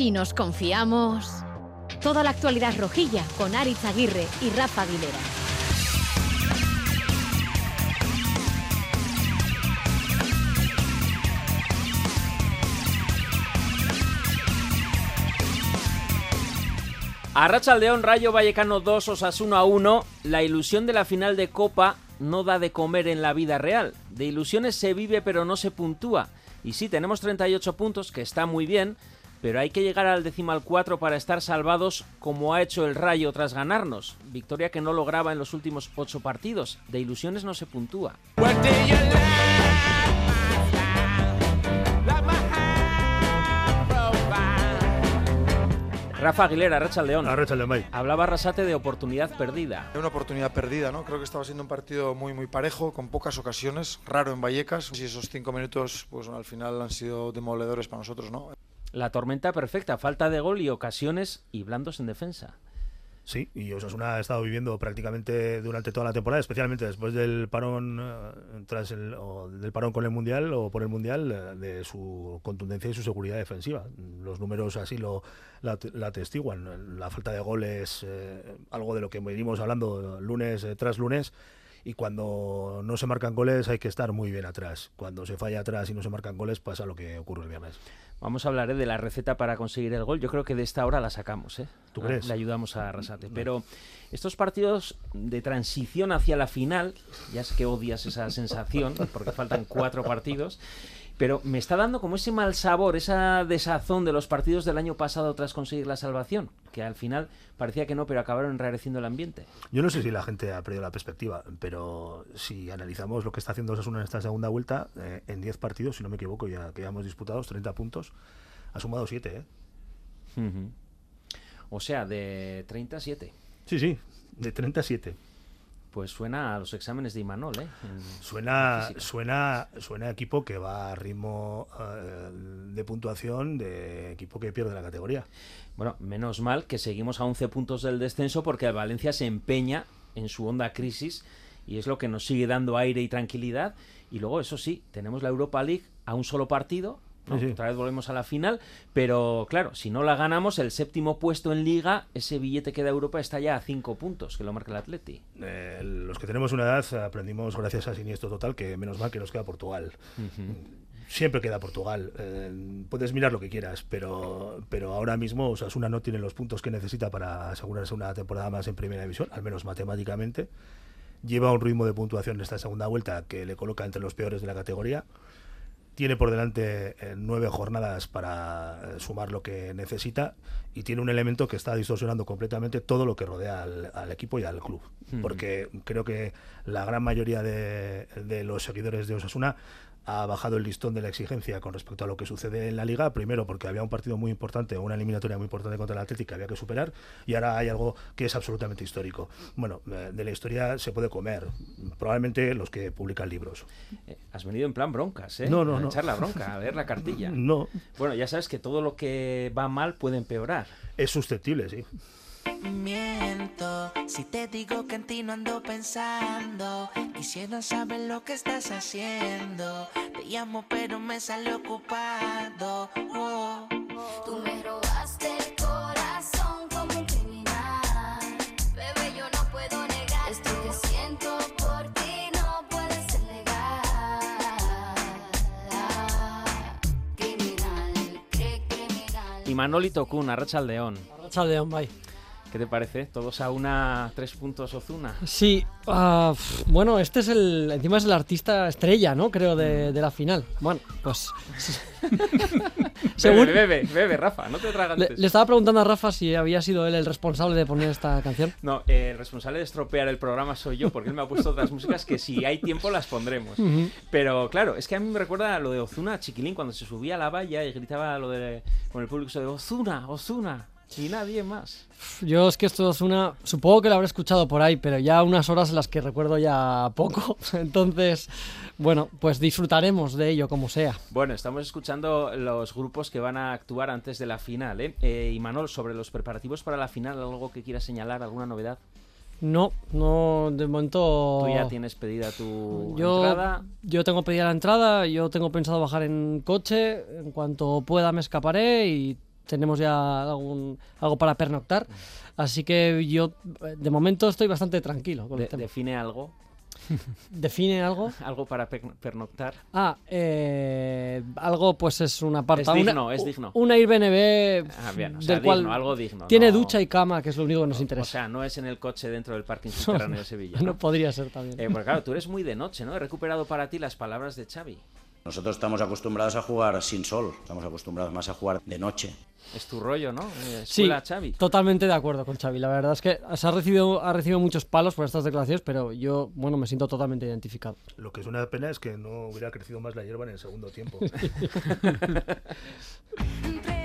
Si nos confiamos. Toda la actualidad rojilla con Aritz Aguirre y Rafa Aguilera. Arracha León, Rayo Vallecano 2, Osasuna 1. La ilusión de la final de Copa no da de comer en la vida real. De ilusiones se vive pero no se puntúa. Y sí, tenemos 38 puntos, que está muy bien, pero hay que llegar al decimal 4 para estar salvados como ha hecho el Rayo tras ganarnos. Victoria que no lograba en los últimos 8 partidos. De ilusiones no se puntúa. Rafa Aguilera, Racha León. Arracha León, Hablaba Rasate de oportunidad perdida. Una oportunidad perdida, ¿no? Creo que estaba siendo un partido muy muy parejo, con pocas ocasiones, raro en Vallecas. Y esos cinco minutos, pues al final han sido demoledores para nosotros, ¿no? La tormenta perfecta, falta de gol y ocasiones y blandos en defensa. Sí, y Osasuna ha estado viviendo prácticamente durante toda la temporada, especialmente después del parón eh, tras el del parón con el mundial o por el mundial eh, de su contundencia y su seguridad defensiva. Los números así lo la, atestiguan. La falta de goles, eh, algo de lo que venimos hablando lunes tras lunes y cuando no se marcan goles hay que estar muy bien atrás. Cuando se falla atrás y no se marcan goles pasa lo que ocurre el viernes. Vamos a hablar ¿eh? de la receta para conseguir el gol. Yo creo que de esta hora la sacamos. ¿eh? ¿Tú crees? Le ayudamos a Arrasate. Pero estos partidos de transición hacia la final, ya sé que odias esa sensación, porque faltan cuatro partidos, pero me está dando como ese mal sabor, esa desazón de los partidos del año pasado tras conseguir la salvación, que al final parecía que no, pero acabaron enrareciendo el ambiente. Yo no sé si la gente ha perdido la perspectiva, pero si analizamos lo que está haciendo Osasuna en esta segunda vuelta, eh, en 10 partidos, si no me equivoco, ya que ya hemos disputado 30 puntos, ha sumado 7, ¿eh? O sea, de 37. Sí, sí, de 37. Pues suena a los exámenes de Imanol, ¿eh? suena, suena, suena equipo que va a ritmo eh, de puntuación de equipo que pierde la categoría. Bueno, menos mal que seguimos a 11 puntos del descenso porque Valencia se empeña en su honda crisis y es lo que nos sigue dando aire y tranquilidad. Y luego, eso sí, tenemos la Europa League a un solo partido, otra vez volvemos a la final, pero claro, si no la ganamos, el séptimo puesto en liga, ese billete que da Europa está ya a cinco puntos, que lo marca el Atleti. Eh, los que tenemos una edad aprendimos gracias a Siniestro Total que menos mal que nos queda Portugal. Siempre queda Portugal. Eh, puedes mirar lo que quieras, pero, pero ahora mismo Osasuna no tiene los puntos que necesita para asegurarse una temporada más en primera división, al menos matemáticamente. Lleva un ritmo de puntuación en esta segunda vuelta que le coloca entre los peores de la categoría tiene por delante eh, nueve jornadas para eh, sumar lo que necesita y tiene un elemento que está distorsionando completamente todo lo que rodea al, equipo y al club. Porque creo que la gran mayoría de, de los seguidores de Osasuna ha bajado el listón de la exigencia con respecto a lo que sucede en la liga, primero porque había un partido muy importante una eliminatoria muy importante contra el Atlético que había que superar y ahora hay algo que es absolutamente histórico. Bueno, eh, de la historia se puede comer, probablemente los que publican libros. Eh, has venido en plan broncas, ¿eh? No, no, a echar la bronca, a ver la cartilla. No. Bueno, ya sabes que todo lo que va mal puede empeorar. Es susceptible, sí. Miento si te digo que en ti no ando pensando. Quisiera saber lo que estás haciendo. Te llamo, pero me sale ocupado. Oh. Tú me robaste el corazón como un criminal. Bebé, yo no puedo negar. Esto que siento por ti no puede ser legal. Criminal, criminal. Y Manolito Kun, Arracha al León. Arracha al León, bye. ¿Qué te parece? ¿Todos a una tres puntos Ozuna? Sí, uh, bueno, este es el. Encima es el artista estrella, ¿no? Creo, de, de la final. Bueno, pues. Según... Bebe, bebe, bebe, Rafa, no te tragas. Le, le, estaba preguntando a Rafa si había sido él el responsable de poner esta canción. No, eh, el responsable de estropear el programa soy yo, porque él me ha puesto otras músicas que si hay tiempo las pondremos. Uh -huh. Pero claro, es que a mí me recuerda lo de Ozuna, Chiquilín, cuando se subía a la valla y gritaba lo de. con el público de Ozuna, Ozuna. Y nadie más. Yo es que esto es una... Supongo que lo habré escuchado por ahí, pero ya unas horas en las que recuerdo ya poco. Entonces, bueno, pues disfrutaremos de ello como sea. Bueno, estamos escuchando los grupos que van a actuar antes de la final. ¿eh? eh y Manol, sobre los preparativos para la final, ¿algo que quieras señalar? ¿Alguna novedad? No, no, de momento... ¿Tú ya tienes pedida tu yo, entrada? Yo tengo pedida la entrada, yo tengo pensado bajar en coche, en cuanto pueda me escaparé y tenemos ya algún, algo para pernoctar. Así que yo, de momento, estoy bastante tranquilo con el tema. define algo, ¿Define algo? algo para per- pernoctar. Ah, eh, algo pues es un apartado. Es digno, una, es digno. Un Airbnb Ah, bien, o sea, del cual digno, algo digno. tiene no- ducha y cama, que es lo único que nos O interesa. sea, no es en el coche dentro del parking subterráneo de Sevilla. no ¿no? podría ser también. Eh, porque claro, tú eres muy de noche, ¿no? He recuperado para ti las palabras de Xavi. Nosotros estamos acostumbrados a jugar sin sol, estamos acostumbrados más a jugar de noche. Es tu rollo, ¿no? Eh, Sí, Xavi. totalmente de acuerdo con Xavi. La verdad es que se ha recibido, ha recibido muchos palos por estas declaraciones, pero yo, bueno, me siento totalmente identificado. Lo que es una pena es que no hubiera crecido más la hierba en el segundo tiempo.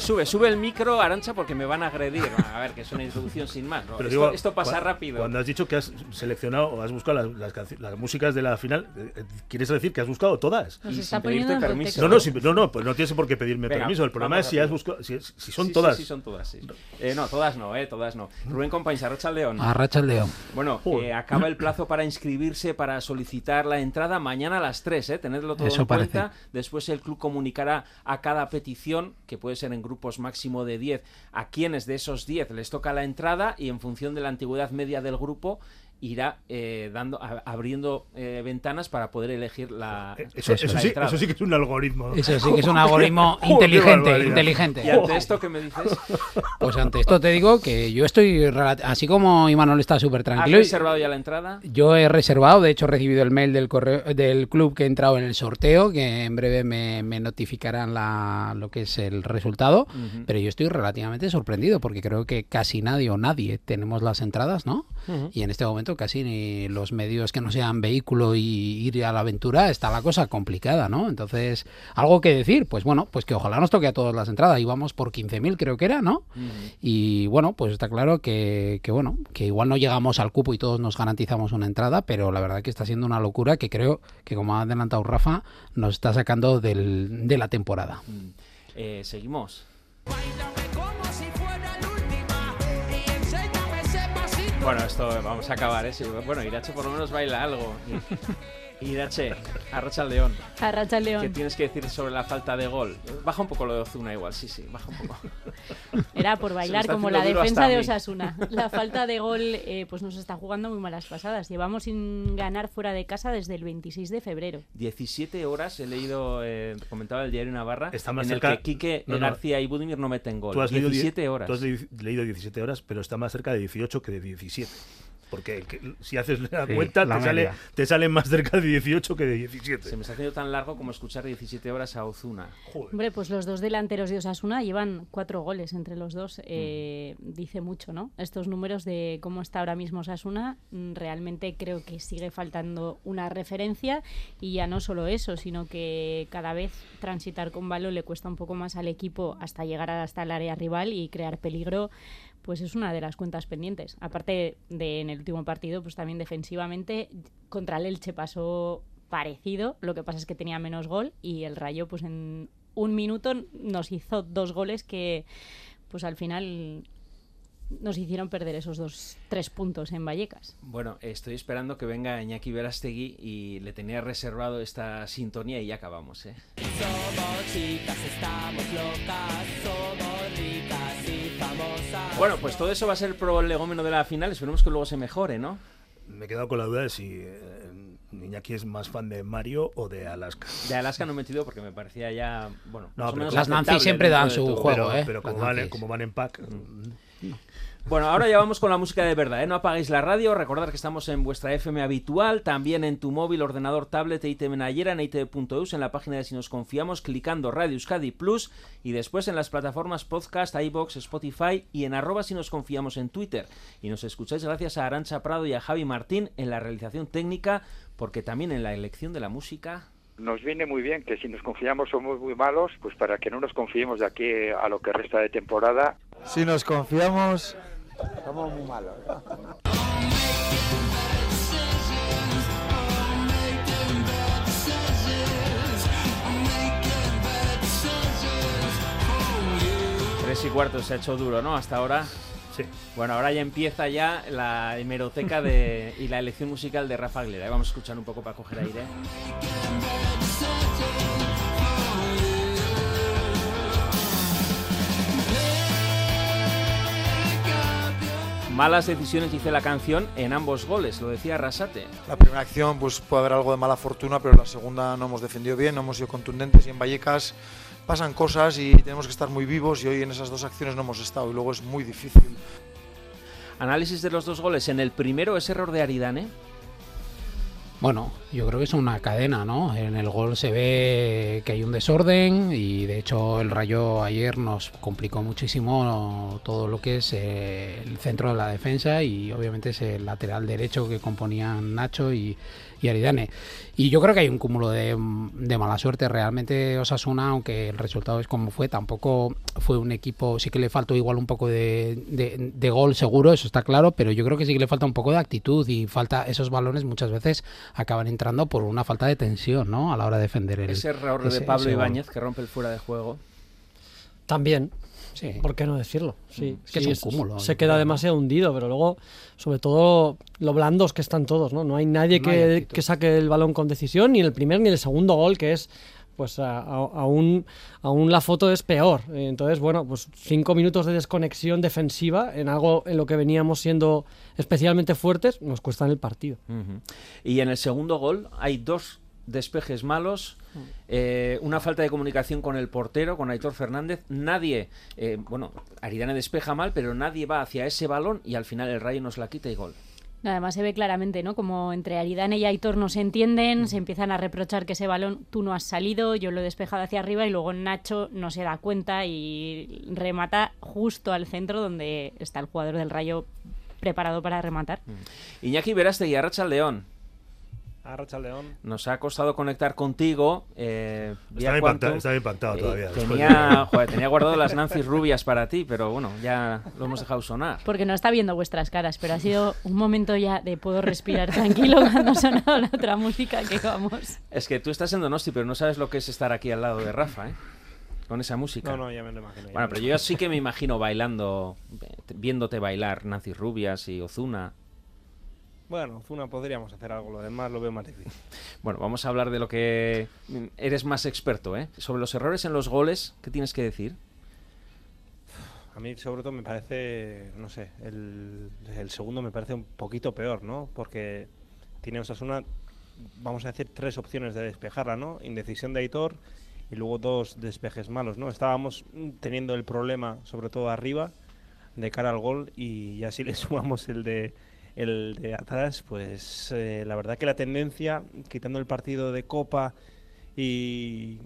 Sube, sube el micro, Arancha, porque me van a agredir. A ver, que es una introducción sin más. ¿no? Pero esto, digo, esto pasa rápido. Cuando has dicho que has seleccionado o has buscado las, las, las músicas de la final, eh, eh, ¿quieres decir que has buscado todas? Nos Y está sin pedirte poniendo en permiso. No, no, si- no, no, pues no tienes por qué pedirme Venga, permiso. El problema es si has buscado, si, si son Sí, todas. Sí, sí, son todas, sí. Eh, no, todas no, eh, todas no. Rubén Compañía, Racha León. Arracha el león. Bueno, eh, acaba el plazo para inscribirse, para solicitar la entrada mañana a las 3, ¿eh? Tenedlo todo Eso en parece. cuenta. Después el club comunicará a cada petición, que puede ser en grupos máximo de 10, a quienes de esos 10 les toca la entrada y en función de la antigüedad media del grupo irá eh, dando a- abriendo eh, ventanas para poder elegir la, Eh, Eso, Eso la sí, eso sí que es un algoritmo. Eso sí que es un algoritmo qué inteligente, inteligente. Y ante esto que me dices, Pues ante esto te digo que yo estoy, así como Imanol está súper ¿has tranquilo, reservado ya la entrada? yo he reservado, de hecho he recibido el mail del correo del club que he entrado en el sorteo, que en breve me, me notificarán la, lo que es el resultado, pero yo estoy relativamente sorprendido porque creo que casi nadie o nadie tenemos las entradas, ¿no? Y en este momento casi ni los medios que no sean vehículo y ir a la aventura está la cosa complicada, ¿no? Entonces, algo que decir, pues bueno, pues que ojalá nos toque a todas las entradas. Íbamos por 15.000 creo que era, ¿no? Y bueno, pues está claro que, que bueno, que igual no llegamos al cupo y todos nos garantizamos una entrada, pero la verdad que está siendo una locura que creo que como ha adelantado Rafa, nos está sacando del- de la temporada. Mm. Eh, seguimos. Bueno, esto vamos a acabar, ¿eh? Bueno, Irache por lo menos baila algo. Irache, arracha al león. Arracha el ¿Qué León. tienes que decir sobre la falta de gol? Baja un poco lo de Ozuna igual, sí, sí, baja un poco. Era por bailar como la defensa de. Osasuna. La falta de gol eh, pues nos está jugando muy malas pasadas. Llevamos sin ganar fuera de casa desde el 26 de febrero. 17 horas he leído, eh, comentaba el diario Navarra, Está más en cerca- el que Quique No, no. García y Budimir no meten gol. Tú has, leído die- 17 horas. tú has le- leído 17 horas, pero está más cerca de 18 que de 17. Porque que- si haces la Sí, cuenta, la te sale, te sale más cerca de 18 que de 17. Se me está haciendo tan largo como escuchar 17 horas a Ozuna. Joder. Hombre, pues los dos delanteros de Osasuna llevan cuatro goles entre los dos. Eh, Dice mucho, ¿no? Estos números de cómo está ahora mismo Osasuna, mm, realmente creo que sigue faltando una referencia y ya no solo eso, sino que cada vez transitar con balón le cuesta un poco más al equipo hasta llegar hasta el área rival y crear peligro. Pues es una de las cuentas pendientes. Aparte de en el último partido, pues también defensivamente contra el Elche pasó parecido. Lo que pasa es que tenía menos gol y el Rayo, pues en un minuto nos hizo dos goles que, pues al final nos hicieron perder esos dos tres puntos en Vallecas. Bueno, estoy esperando que venga Iñaki Verastegui y le tenía reservado esta sintonía y ya acabamos, ¿eh? Bueno, pues todo eso va a ser el prolegómeno de la final. Esperemos que luego se mejore, ¿no? Me he quedado con la duda de si eh, Iñaki es más fan de Mario o de Alaska. De Alaska no he metido porque me parecía ya. Bueno, No, más o menos las Nancy siempre dan su juego, pero ¿eh? pero como, van, como van en pack. mm, Bueno, ahora ya vamos con la música de verdad, ¿eh? No apaguéis la radio, recordad que estamos en vuestra FM habitual, también en tu móvil, ordenador, tablet, ITV Nayera, en ITV.eus, en la página de Si Nos Confiamos, clicando Radio Euskadi Plus y después en las plataformas podcast, iBox, Spotify y en arroba Si Nos Confiamos en Twitter. Y nos escucháis gracias a Arancha Prado y a Javi Martín en la realización técnica, porque también en la elección de la música... nos viene muy bien que si nos confiamos somos muy malos, pues para que no nos confiemos de aquí a lo que resta de temporada. Si nos confiamos, Somos muy malos. Tres y cuarto se ha hecho duro, ¿no? Hasta ahora... Sí. Bueno, ahora ya empieza ya la hemeroteca de, y la elección musical de Rafa Aguilera. Vamos a escuchar un poco para coger aire. Malas decisiones, dice la canción, en ambos goles, lo decía Rasate. La primera acción pues puede haber algo de mala fortuna, pero la segunda no hemos defendido bien, no hemos sido contundentes y en Vallecas pasan cosas y tenemos que estar muy vivos y hoy en esas dos acciones no hemos estado y luego es muy difícil. Análisis de los dos goles. En el primero es error de Aridane. Bueno, yo creo que es una cadena, ¿no? En el gol se ve que hay un desorden y de hecho el Rayo ayer nos complicó muchísimo todo lo que es eh, el centro de la defensa y obviamente ese lateral derecho que componían Nacho y, y Aridane. Y yo creo que hay un cúmulo de, de mala suerte. Realmente Osasuna, aunque el resultado es como fue, tampoco fue un equipo, sí que le faltó igual un poco de, de- de gol seguro, eso está claro, pero yo creo que sí que le falta un poco de actitud y falta esos balones muchas veces acaban entrando por una falta de tensión, ¿no? A la hora de defender el Ese error de Pablo. Ibáñez que rompe el fuera de juego. También. Sí. ¿Por qué no decirlo? Sí, Es que sí, es un cúmulo, Se queda demasiado hundido, pero luego, sobre todo, lo blandos que están todos, ¿no? No hay nadie No hay que, que saque el balón con decisión, ni el primer ni el segundo gol, que es, pues, aún, aún la foto es peor. Entonces, bueno, pues cinco minutos de desconexión defensiva en algo en lo que veníamos siendo especialmente fuertes, nos cuestan el partido. Y en el segundo gol hay dos despejes malos, eh, una falta de comunicación con el portero, con Aitor Fernández. Nadie, eh, bueno, Aridane despeja mal, pero nadie va hacia ese balón y al final el Rayo nos la quita y gol. Además se ve claramente, ¿no? Como entre Aridane y Aitor no se entienden, se empiezan a reprochar que ese balón tú no has salido, yo lo he despejado hacia arriba y luego Nacho no se da cuenta y remata justo al centro donde está el jugador del Rayo preparado para rematar. Iñaki Verástegui, Arracha León. Arracha León. Nos ha costado conectar contigo. Eh, Estaba impactado, estaba impactado Eh, todavía, Tenía, de- joder, tenía guardado las Nancy rubias para ti, pero bueno, ya lo hemos dejado sonar. Porque no está viendo vuestras caras, pero ha sido un momento ya de puedo respirar tranquilo cuando ha sonado la otra música que vamos. Es que tú estás en Donosti, pero no sabes lo que es estar aquí al lado de Rafa, ¿eh? Con esa música. No, no, ya me lo imagino. Bueno, pero yo sí que me imagino bailando, eh, viéndote bailar Nancy Rubias y Ozuna. Bueno, Zuna podríamos hacer algo, lo demás lo veo más difícil. Bueno, vamos a hablar de lo que eres más experto, ¿eh? Sobre los errores en los goles, ¿qué tienes que decir? A mí sobre todo me parece, no sé, el, el segundo me parece un poquito peor, ¿no? Porque tiene Osasuna, vamos a decir, tres opciones de despejarla, ¿no? Indecisión de Aitor y luego dos despejes malos, ¿no? Estábamos teniendo el problema, sobre todo arriba, de cara al gol y ya si le sumamos el de el de atrás, pues eh, la verdad que la tendencia, quitando el partido de Copa y,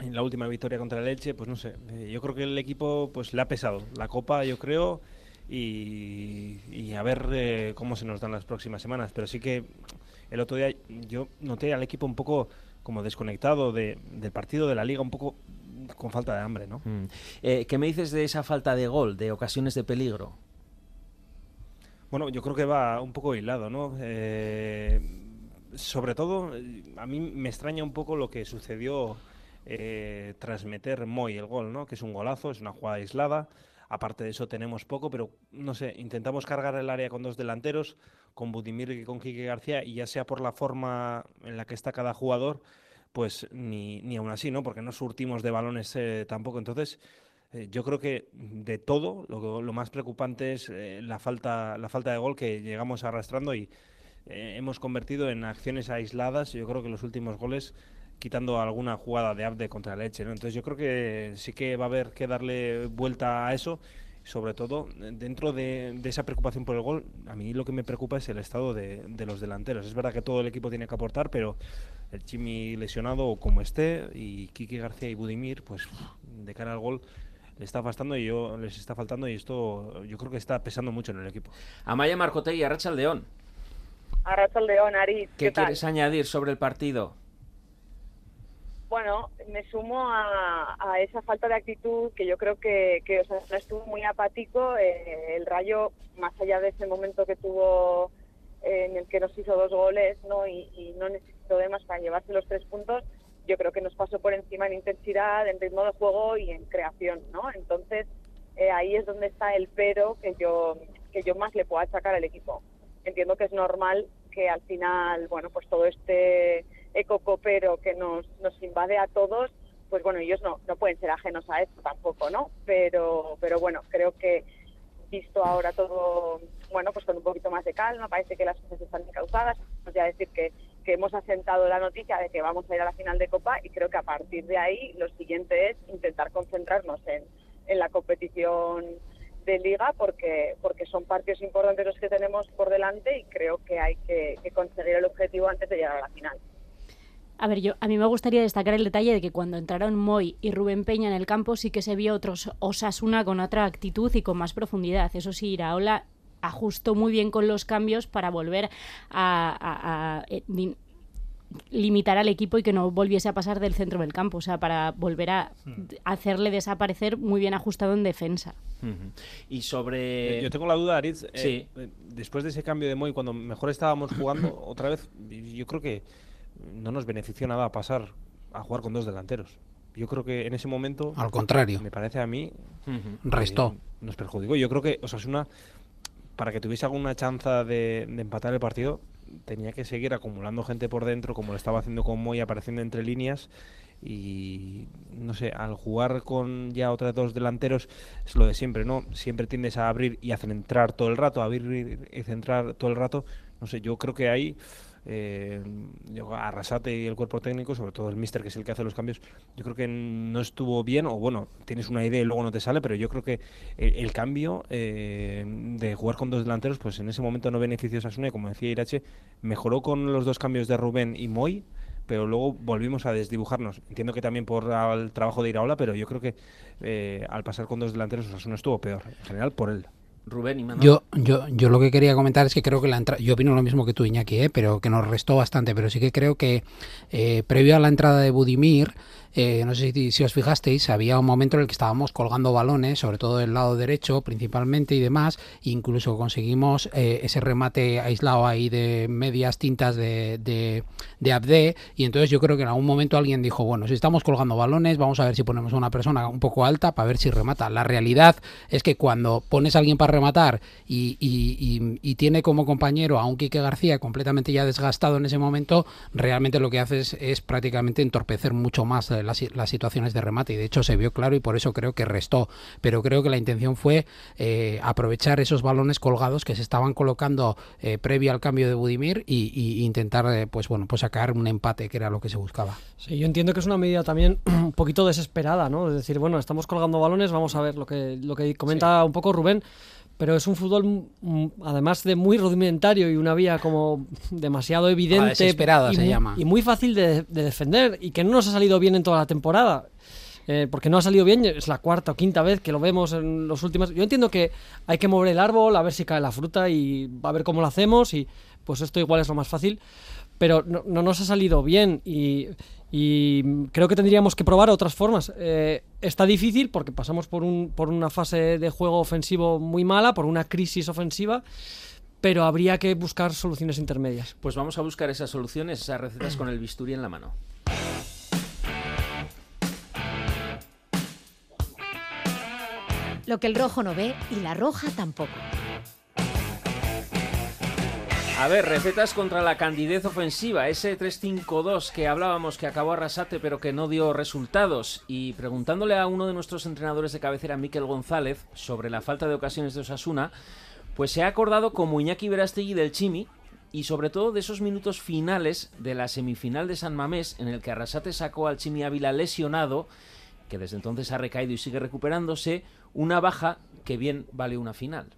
en la última victoria contra el Elche, pues no sé, eh, yo creo que el equipo pues le ha pesado la Copa, yo creo, y, a ver eh, cómo se nos dan las próximas semanas. Pero sí que el otro día yo noté al equipo un poco como desconectado de- del partido de la liga, un poco con falta de hambre, ¿no? Mm. ¿Qué me dices de esa falta de gol, de ocasiones de peligro? Bueno, yo creo que va un poco hilado, ¿no? Eh, sobre todo, a mí me extraña un poco lo que sucedió eh, tras meter Moy el gol, ¿no? Que es un golazo, es una jugada aislada. Aparte de eso tenemos poco, pero no sé, intentamos cargar el área con dos delanteros, con Budimir y con Quique García, y ya sea por la forma en la que está cada jugador, pues ni, ni aún así, ¿no? Porque no surtimos de balones eh, tampoco. Entonces, eh, yo creo que de todo, lo, lo más preocupante es eh, la, falta, la falta de gol que llegamos arrastrando y eh, hemos convertido en acciones aisladas. Yo creo que los últimos goles, quitando alguna jugada de Abde contra Leche. ¿no? Entonces yo creo que sí que va a haber que darle vuelta a eso. Sobre todo, dentro de, esa preocupación por el gol, a mí lo que me preocupa es el estado de, de los delanteros. Es verdad que todo el equipo tiene que aportar, pero el Chimi lesionado o como esté, y Kike García y Budimir, pues de cara al gol le está faltando y yo les está faltando y esto yo creo que está pesando mucho en el equipo. Amaya Marcotegui, Arracha León. Arracha León, Aris, ¿Qué, ¿qué, tal? quieres añadir sobre el partido? Bueno, me sumo a, a esa falta de actitud que yo creo que, que Osasuna estuvo muy apático. Eh, el Rayo, más allá de ese momento que tuvo eh, en el que nos hizo dos goles ¿no? y, y no necesitó de más para llevarse los tres puntos, yo creo que nos pasó por encima en intensidad, en ritmo de juego y en creación. ¿no? Entonces, eh, ahí es donde está el pero que yo, que yo más le puedo achacar al equipo. Entiendo que es normal que al final, bueno, pues todo este ecocopero que nos, nos invade a todos, pues bueno, ellos no, no pueden ser ajenos a esto tampoco, ¿no? Pero, pero bueno, creo que visto ahora todo, bueno, pues con un poquito más de calma, parece que las cosas están encauzadas, pues ya decir que, que hemos asentado la noticia de que vamos a ir a la final de Copa y creo que a partir de ahí lo siguiente es intentar concentrarnos en, en la competición de liga porque porque son partidos importantes los que tenemos por delante y creo que hay que, que conseguir el objetivo antes de llegar a la final. A ver, yo a mí me gustaría destacar el detalle de que cuando entraron Moy y Rubén Peña en el campo sí que se vio otros Osasuna con otra actitud y con más profundidad. Eso sí, Iraola ajustó muy bien con los cambios para volver a, a- a, eh, limitar al equipo y que no volviese a pasar del centro del campo, o sea, para volver a hacerle desaparecer muy bien ajustado en defensa. Y sobre... Eh, Yo tengo la duda, Aritz. eh, Sí. eh, después de ese cambio de Moy, cuando mejor estábamos jugando, otra vez, yo creo que no nos benefició nada pasar a jugar con dos delanteros. Yo creo que en ese momento. Al contrario. Me parece a mí. Restó. Nos perjudicó. Yo creo que Osasuna, para que tuviese alguna chanza de, empatar el partido, tenía que seguir acumulando gente por dentro, como lo estaba haciendo con Moy, apareciendo entre líneas. Y no sé, al jugar con ya otros dos delanteros, es lo de siempre, ¿no? Siempre tiendes a abrir y a centrar todo el rato, a abrir y centrar todo el rato. No sé, yo creo que ahí. Eh, Arrasate y el cuerpo técnico, sobre todo el mister que es el que hace los cambios, yo creo que no estuvo bien, o bueno, tienes una idea y luego no te sale, pero yo creo que el, cambio eh, de jugar con dos delanteros, pues en ese momento no benefició a y como decía Irache, mejoró con los dos cambios de Rubén y Moy, pero luego volvimos a desdibujarnos. Entiendo que también por el trabajo de Iraola, pero yo creo que eh, al pasar con dos delanteros, Osasuna estuvo peor, en general por él. Rubén y Manuel. Yo, yo, yo lo que quería comentar es que creo que la entrada, yo opino lo mismo que tú, Iñaki, ¿eh? pero que nos restó bastante, pero sí que creo que eh, previo a la entrada de Budimir, eh, no sé si, si os fijasteis, había un momento en el que estábamos colgando balones, sobre todo del lado derecho principalmente y demás, incluso conseguimos eh, ese remate aislado ahí de medias tintas de, de, de Abde, y entonces yo creo que en algún momento alguien dijo, bueno, si estamos colgando balones, vamos a ver si ponemos a una persona un poco alta para ver si remata. La realidad es que cuando pones a alguien para rematar y- y tiene como compañero a un Quique García completamente ya desgastado en ese momento, realmente lo que haces es prácticamente entorpecer mucho más eh, las, las situaciones de remate y de hecho se vio claro y por eso creo que restó. Pero creo que la intención fue eh, aprovechar esos balones colgados que se estaban colocando eh, previo al cambio de Budimir y, y intentar eh, pues bueno pues sacar un empate que era lo que se buscaba. Sí, yo entiendo que es una medida también un poquito desesperada, ¿no? Es decir, bueno, estamos colgando balones, vamos a ver lo que, lo que comenta un poco Rubén, pero es un fútbol, mm, además de muy rudimentario y una vía como demasiado evidente. desesperada y se muy- llama. Y muy fácil de, de defender y que no nos ha salido bien en toda la temporada. Eh, porque no ha salido bien, es la cuarta o quinta vez que lo vemos en los últimos. Yo entiendo que hay que mover el árbol, a ver si cae la fruta y a ver cómo lo hacemos y pues esto igual es lo más fácil pero no, no nos ha salido bien y, y creo que tendríamos que probar otras formas. Eh, está difícil porque pasamos por, un, por una fase de juego ofensivo muy mala, por una crisis ofensiva, pero habría que buscar soluciones intermedias. Pues vamos a buscar esas soluciones, esas recetas con el bisturí en la mano. Lo que el rojo no ve y la roja tampoco. A ver, recetas contra la candidez ofensiva, ese 3-5-2 que hablábamos que acabó Arrasate pero que no dio resultados. Y preguntándole a uno de nuestros entrenadores de cabecera, Miquel González, sobre la falta de ocasiones de Osasuna, pues se ha acordado como Iñaki Verástegui del Chimi y sobre todo de esos minutos finales de la semifinal de San Mamés en el que Arrasate sacó al Chimi Ávila lesionado, que desde entonces ha recaído y sigue recuperándose, una baja que bien vale una final.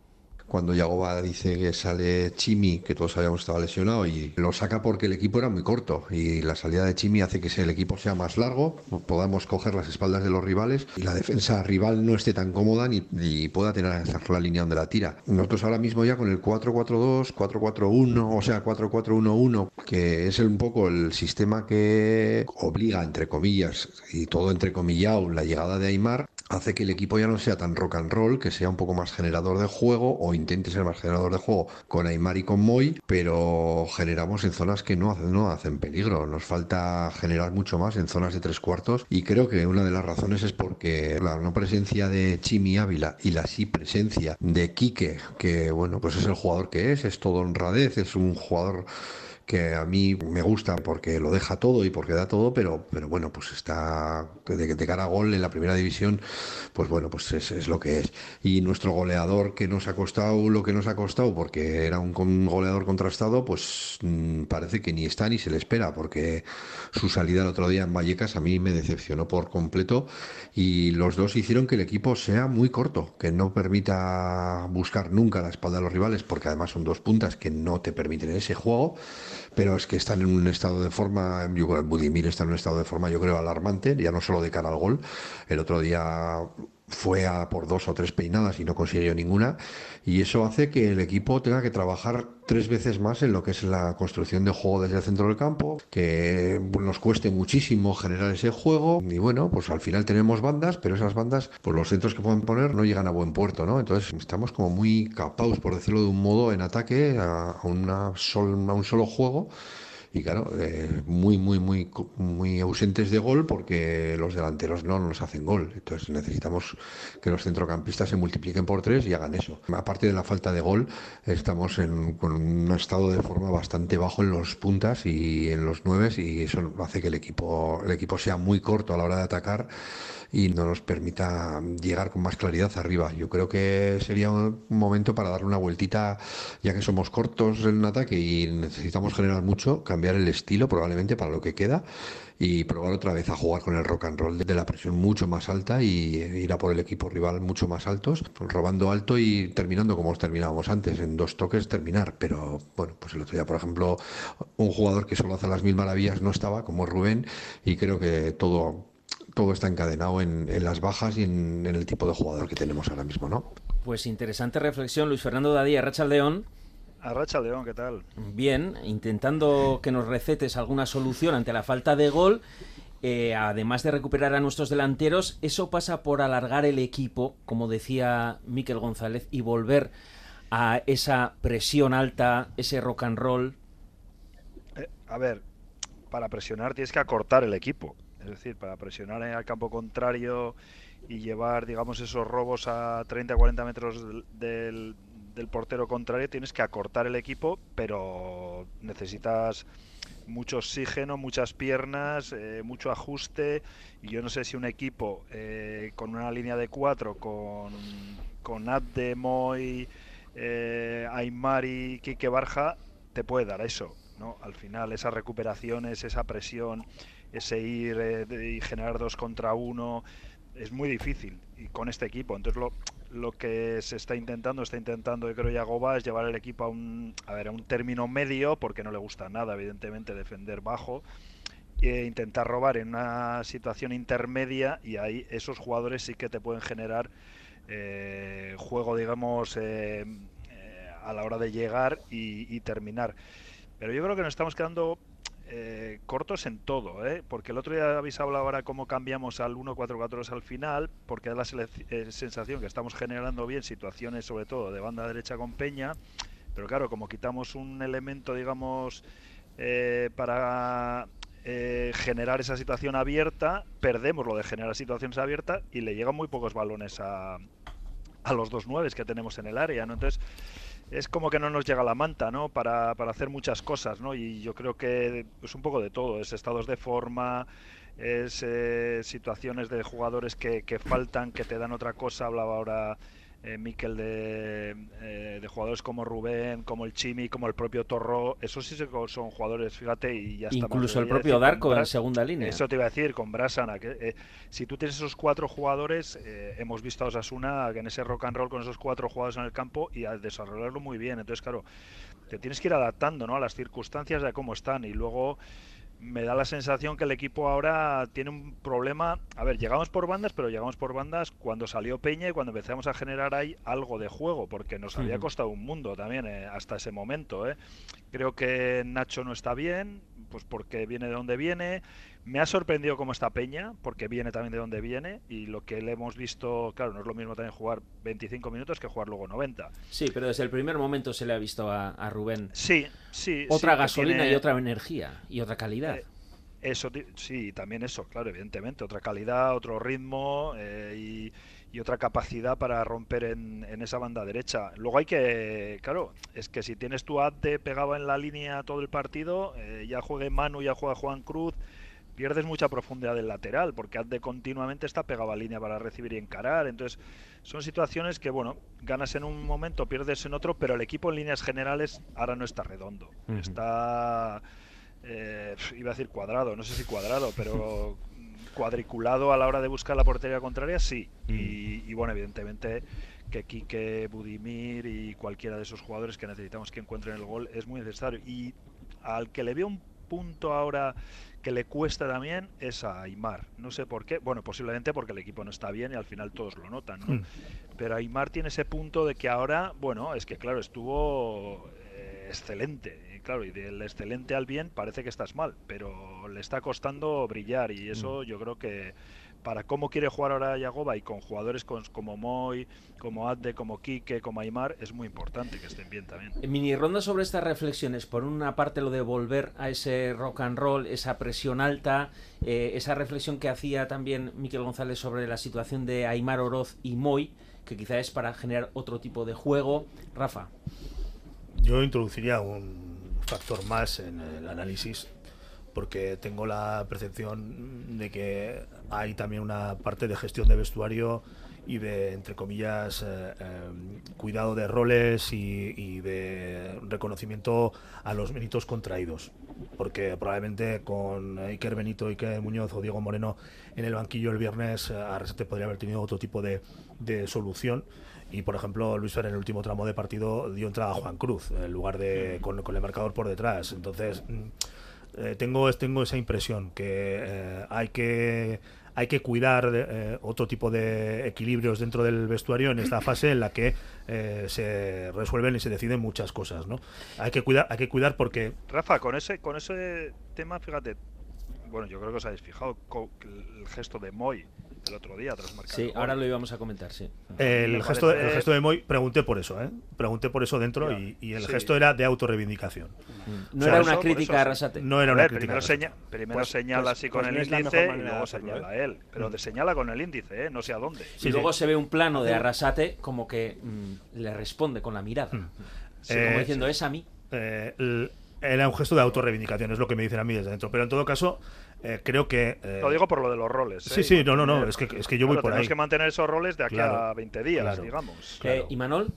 Cuando Yagoba dice que sale Chimi, que todos sabíamos que estaba lesionado, y lo saca porque el equipo era muy corto. Y la salida de Chimi hace que el equipo sea más largo, podamos coger las espaldas de los rivales y la defensa rival no esté tan cómoda ni, pueda tener la línea donde la tira. Nosotros ahora mismo ya con el 4-4-2, 4-4-1, o sea, 4-4-1-1, que es un poco el sistema que obliga, entre comillas, y todo entrecomillado, la llegada de Aymar, hace que el equipo ya no sea tan rock and roll, que sea un poco más generador de juego o intente ser más generador de juego con Aymar y con Moy, pero generamos en zonas que no hacen, peligro. Nos falta generar mucho más en zonas de tres cuartos y creo que una de las razones es porque la no presencia de Chimi Ávila y la sí presencia de Quique, que bueno, pues es el jugador que es, es todo honradez, es un jugador que a mí me gusta porque lo deja todo y porque da todo, pero, pero bueno, pues está de, de cara a gol en la primera división, pues bueno, pues es, es lo que es. Y nuestro goleador que nos ha costado lo que nos ha costado, porque era un, goleador contrastado, pues mm, parece que ni está ni se le espera, porque su salida el otro día en Vallecas a mí me decepcionó por completo y los dos hicieron que el equipo sea muy corto, que no permita buscar nunca la espalda de los rivales, porque además son dos puntas que no te permiten ese juego, pero es que están en un estado de forma, Budimir está en un estado de forma yo creo alarmante, ya no solo de cara al gol, el otro día fue a por dos o tres peinadas y no consiguió ninguna y eso hace que el equipo tenga que trabajar tres veces más en lo que es la construcción de juego desde el centro del campo, que nos cueste muchísimo generar ese juego y bueno, pues al final tenemos bandas, pero esas bandas, pues los centros que pueden poner no llegan a buen puerto, ¿no? Entonces estamos como muy capaos, por decirlo de un modo, en ataque a una sol- a un solo juego y claro, eh, muy, muy, muy, muy ausentes de gol porque los delanteros no nos hacen gol. Entonces necesitamos que los centrocampistas se multipliquen por tres y hagan eso. Aparte de la falta de gol, estamos en, con un estado de forma bastante bajo en los puntas y en los nueves y eso hace que el equipo, el equipo sea muy corto a la hora de atacar y no nos permita llegar con más claridad arriba. Yo creo que sería un momento para darle una vueltita, ya que somos cortos en ataque y necesitamos generar mucho, cambiar el estilo probablemente para lo que queda y probar otra vez a jugar con el rock and roll de la presión mucho más alta y ir a por el equipo rival mucho más altos, robando alto y terminando como terminábamos antes, en dos toques terminar. Pero bueno, pues el otro día, por ejemplo, un jugador que solo hace las mil maravillas no estaba, como Rubén, y creo que todo todo está encadenado en, en las bajas y en, en el tipo de jugador que tenemos ahora mismo, ¿no? Pues interesante reflexión, Luis Fernando Dadía, Racha León. Arracha León, ¿qué tal? Bien, intentando que nos recetes alguna solución ante la falta de gol. eh, además de recuperar a nuestros delanteros, eso pasa por alargar el equipo, como decía Miquel González, y volver a esa presión alta, ese rock and roll. Eh, a ver, para presionar tienes que acortar el equipo. Es decir, para presionar el campo contrario y llevar, digamos, esos robos a 30 40 metros del, del- del portero contrario, tienes que acortar el equipo, pero necesitas mucho oxígeno, muchas piernas, eh, mucho ajuste. Y yo no sé si un equipo eh, con una línea de cuatro, con, con Abde, Moy, eh, Aymar y Quique Barja, te puede dar eso. ¿no? Al final, esas recuperaciones, esa presión, ese ir eh, y generar dos contra uno, es muy difícil y con este equipo. Entonces, lo, lo que se está intentando, está intentando, yo creo, Yagoba, es llevar el equipo a un, a ver, a un término medio, porque no le gusta nada, evidentemente, defender bajo, e intentar robar en una situación intermedia y ahí esos jugadores sí que te pueden generar eh, juego, digamos, eh, a la hora de llegar y, y terminar. Pero yo creo que nos estamos quedando eh, cortos en todo, ¿eh? porque el otro día habéis hablado ahora cómo cambiamos al 1-4-4 al final, porque da la eh, sensación que estamos generando bien situaciones, sobre todo de banda derecha con Peña, pero claro, como quitamos un elemento, digamos, eh, para generar esa situación abierta, perdemos lo de generar situaciones abiertas y le llegan muy pocos balones a, a los dos nueves que tenemos en el área, ¿no? Entonces, es como que no nos llega la manta, ¿no? Para, para hacer muchas cosas, ¿no? Y yo creo que es un poco de todo, es estados de forma, es eh, situaciones de jugadores que, que faltan, que te dan otra cosa, hablaba ahora eh, Miquel de, eh, de jugadores como Rubén, como el Chimi, como el propio Torro, esos sí son jugadores, fíjate, y ya está. Incluso el propio Darko en segunda línea. Eso te iba a decir, con Brasana, que eh, si tú tienes esos cuatro jugadores, eh, hemos visto a Osasuna que en ese rock and roll con esos cuatro jugadores en el campo y a desarrollarlo muy bien. Entonces, claro, te tienes que ir adaptando ¿no? a las circunstancias de cómo están y luego me da la sensación que el equipo ahora tiene un problema. A ver, llegamos por bandas, pero llegamos por bandas cuando salió Peña y cuando empezamos a generar ahí algo de juego, porque nos había costado un mundo también eh, hasta ese momento. ¿eh? Creo que Nacho no está bien, pues porque viene de donde viene. Me ha sorprendido cómo está Peña, porque viene también de donde viene. Y lo que le hemos visto, claro, no es lo mismo también jugar 25 minutos que jugar luego 90. Sí, pero desde el primer momento se le ha visto a, a Rubén. Sí, sí. Otra sí, gasolina tiene- y otra energía y otra calidad. Eh, Eso, sí, también eso, claro, evidentemente. Otra calidad, otro ritmo eh, y, y otra capacidad para romper en, en esa banda derecha. Luego hay que, claro, es que si tienes tu Ade pegado en la línea todo el partido, eh, ya juegue Manu, ya juega Juan Cruz, pierdes mucha profundidad del lateral, porque Ade continuamente está pegado a línea para recibir y encarar. Entonces, son situaciones que, bueno, ganas en un momento, pierdes en otro, pero el equipo en líneas generales ahora no está redondo. Está eh, iba a decir cuadrado, no sé si cuadrado, pero cuadriculado a la hora de buscar la portería contraria, sí. Y, y bueno, evidentemente que Quique, Budimir y cualquiera de esos jugadores que necesitamos que encuentren el gol es muy necesario. Y al que le veo un punto ahora que le cuesta también es a Aymar. No sé por qué. Bueno, posiblemente porque el equipo no está bien y al final todos lo notan, ¿no? Mm. Pero Aymar tiene ese punto de que ahora, bueno, es que claro, estuvo eh, excelente. Claro, y del excelente al bien parece que estás mal, pero le está costando brillar y eso yo creo que para cómo quiere jugar ahora Yagoba y con jugadores con- como Moy, como Adde, como Quique, como Aymar, es muy importante que estén bien también. Mini ronda sobre estas reflexiones. Por una parte, lo de volver a ese rock and roll, esa presión alta, eh, esa reflexión que hacía también Miquel González sobre la situación de Aymar Oroz y Moy, que quizá es para generar otro tipo de juego. Rafa. Yo introduciría un factor más en el análisis porque tengo la percepción de que hay también una parte de gestión de vestuario y de, entre comillas, eh, eh, cuidado de roles y, de reconocimiento a los méritos contraídos. Porque probablemente con Iker Benito, Iker Muñoz o Diego Moreno en el banquillo el viernes, eh, Arrasate podría haber tenido otro tipo de solución. Y por ejemplo, Luis Fer en el último tramo de partido dio entrada a Juan Cruz en lugar de con, con el marcador por detrás. Entonces, mm, eh, tengo, tengo esa impresión que eh, hay que hay que cuidar eh, otro tipo de equilibrios dentro del vestuario en esta fase en la que eh, se resuelven y se deciden muchas cosas, ¿no? Hay que cuidar, hay que cuidar porque Rafa, con ese, con ese tema, fíjate, bueno, yo creo que os habéis fijado el gesto de Moy el otro día tras marcar. Sí, ahora lo íbamos a comentar, sí. el me gesto, parece- el gesto de Moy, pregunté por eso, ¿eh? Pregunté por eso dentro y, y el sí. gesto era de autorreivindicación. Mm. No O sea, era eso- una crítica a Arrasate. No era A una ver, crítica. primero, a Arrasate. seña- primero Pues- señala pues- así con pues el índice y luego señala ¿eh? él. Pero de señala con el índice, ¿eh? no sé a dónde. y luego se ve un plano de Arrasate como que mm, le responde con la mirada. Sí, como Eh, diciendo, es a mí. Eh, el- era un gesto de autorreivindicación, es lo que me dicen a mí desde dentro. Pero en todo caso, eh, creo que. eh, Lo digo por lo de los roles. Sí, ¿eh? sí, no, no, no, es que, es que yo voy Claro, por tenemos ahí. que mantener esos roles de aquí Claro, a 20 días, claro. digamos. Eh, ¿Y Manol?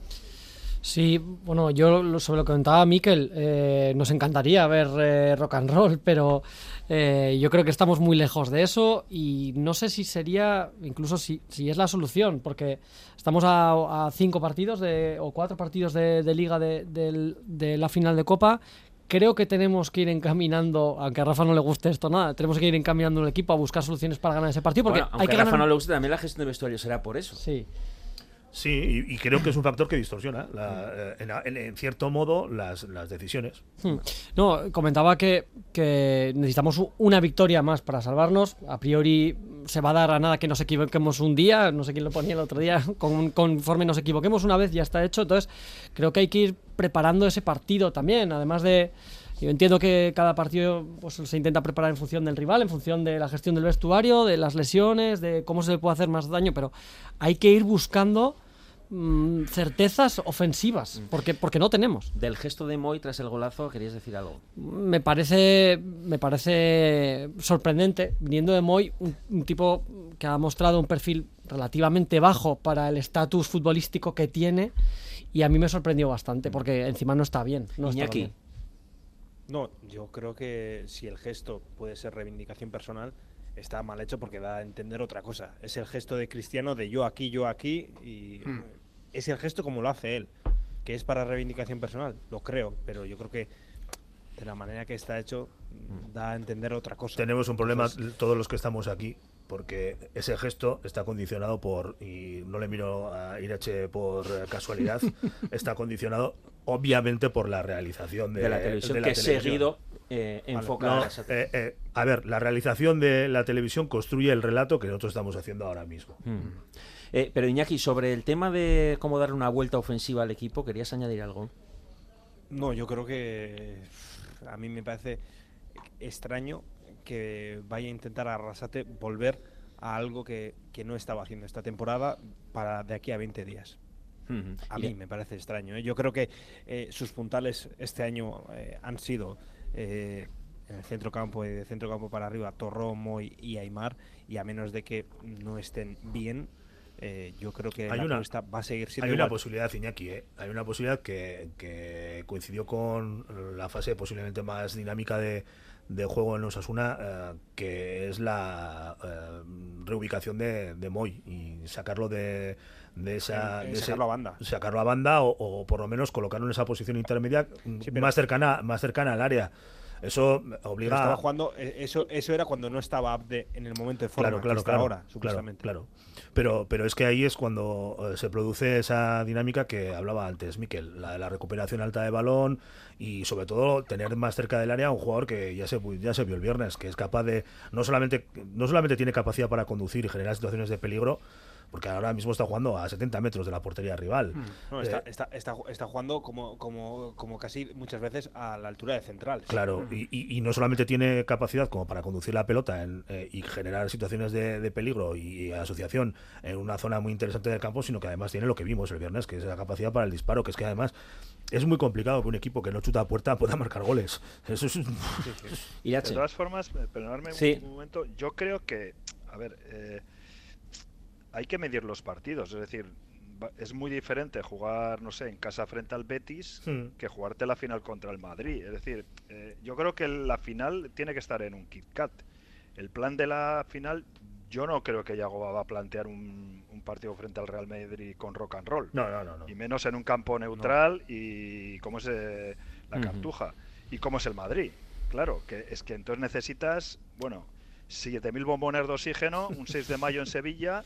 Sí, bueno, yo lo- sobre lo que comentaba Miquel, eh, nos encantaría ver eh, rock and roll, pero eh, yo creo que estamos muy lejos de eso y no sé si sería, incluso si, si es la solución, porque estamos a, a cinco partidos de, o cuatro partidos de, de liga de, de la final de Copa. Creo que tenemos que ir encaminando, aunque a Rafa no le guste esto nada, tenemos que ir encaminando el equipo a buscar soluciones para ganar ese partido, porque Bueno, hay aunque que a Rafa ganar... no le guste, también la gestión de vestuario será por eso. Sí. Sí, y, y creo que es un factor que distorsiona, la- eh, en, en- en cierto modo, las, las decisiones. Hmm. No, comentaba que, que necesitamos una victoria más para salvarnos. A priori se va a dar a nada que nos equivoquemos un día, no sé quién lo ponía el otro día, con- conforme nos equivoquemos una vez ya está hecho. Entonces creo que hay que ir preparando ese partido también, además de... Yo entiendo que cada partido pues, se intenta preparar en función del rival, en función de la gestión del vestuario, de las lesiones, de cómo se le puede hacer más daño, pero hay que ir buscando mm, certezas ofensivas, porque, porque no tenemos. Del gesto de Moy tras el golazo, querías decir algo. Me parece, me parece sorprendente, viniendo de Moy, un, un tipo que ha mostrado un perfil relativamente bajo para el estatus futbolístico que tiene, y a mí me sorprendió bastante, porque encima no está bien. No Iñaki. bien. No, yo creo que si el gesto puede ser reivindicación personal, está mal hecho porque da a entender otra cosa. Es el gesto de Cristiano de yo aquí, yo aquí, y Hmm. Es el gesto como lo hace él, que es para reivindicación personal, lo creo, pero yo creo que de la manera que está hecho da a entender otra cosa. Tenemos un problema Entonces, todos los que estamos aquí, porque ese gesto está condicionado por, y no le miro a Irache por casualidad, está condicionado obviamente por la realización de, De la televisión, de la que televisión. seguido eh, No, enfocadas. eh, eh, a ver, la realización de la televisión construye el relato que nosotros estamos haciendo ahora mismo. Mm. Eh, pero Iñaki, sobre el tema de cómo dar una vuelta ofensiva al equipo, ¿querías añadir algo? No, yo creo que a mí me parece extraño que vaya a intentar Arrasate volver a algo que, que no estaba haciendo esta temporada para de aquí a 20 días. A mí me parece extraño. ¿eh? Yo creo que eh, sus puntales este año eh, han sido en el centro campo y de centro campo para arriba Torró, Moy y Aymar y a menos de que no estén bien, eh, yo creo que Hay la una- va a seguir siendo Hay una posibilidad, Iñaki, ¿eh? hay una posibilidad que, que coincidió con la fase posiblemente más dinámica de, de juego en Osasuna, eh, que es la eh, reubicación de, de Moy y sacarlo de, de esa... Ese- sacarlo a banda. Sacarlo a banda o, o por lo menos colocarlo en esa posición intermedia Sí, pero- más, cercana, más cercana al área. Eso obliga estaba jugando, eh, eso, eso era cuando no estaba Abde en el momento de forma Claro, que claro, está claro. ahora, supuestamente. claro. Pero, pero es que ahí es cuando eh, se produce esa dinámica que hablaba antes Miquel, la de la recuperación alta de balón y sobre todo tener más cerca del área a un jugador que ya se ya se vio el viernes, que es capaz de no solamente no solamente tiene capacidad para conducir y generar situaciones de peligro, porque ahora mismo está jugando a 70 metros de la portería rival. No, Eh, está, está, está, está jugando como, como, como casi muchas veces a la altura de central. Claro, y, y- y no solamente tiene capacidad como para conducir la pelota en, eh, y generar situaciones de, de peligro y, asociación en una zona muy interesante del campo, sino que además tiene lo que vimos el viernes, que es la capacidad para el disparo, que es que además es muy complicado que un equipo que no chuta a puerta pueda marcar goles. Eso es... De todas formas, perdonadme un- Sí. un momento, yo creo que, a ver, eh, hay que medir los partidos, es decir, es muy diferente jugar, no sé, en casa frente al Betis Hmm. que jugarte la final contra el Madrid. Es decir, eh, yo creo que la final tiene que estar en un Kit Kat. El plan de la final, yo no creo que Yagoba va a plantear un, un partido frente al Real Madrid con rock and roll. No, no, no. no. Y menos en un campo neutral y como es eh, la Ujú. Cartuja y como es el Madrid. Claro, que es que entonces necesitas, bueno, 7.000 bombones de oxígeno, un 6 de mayo en Sevilla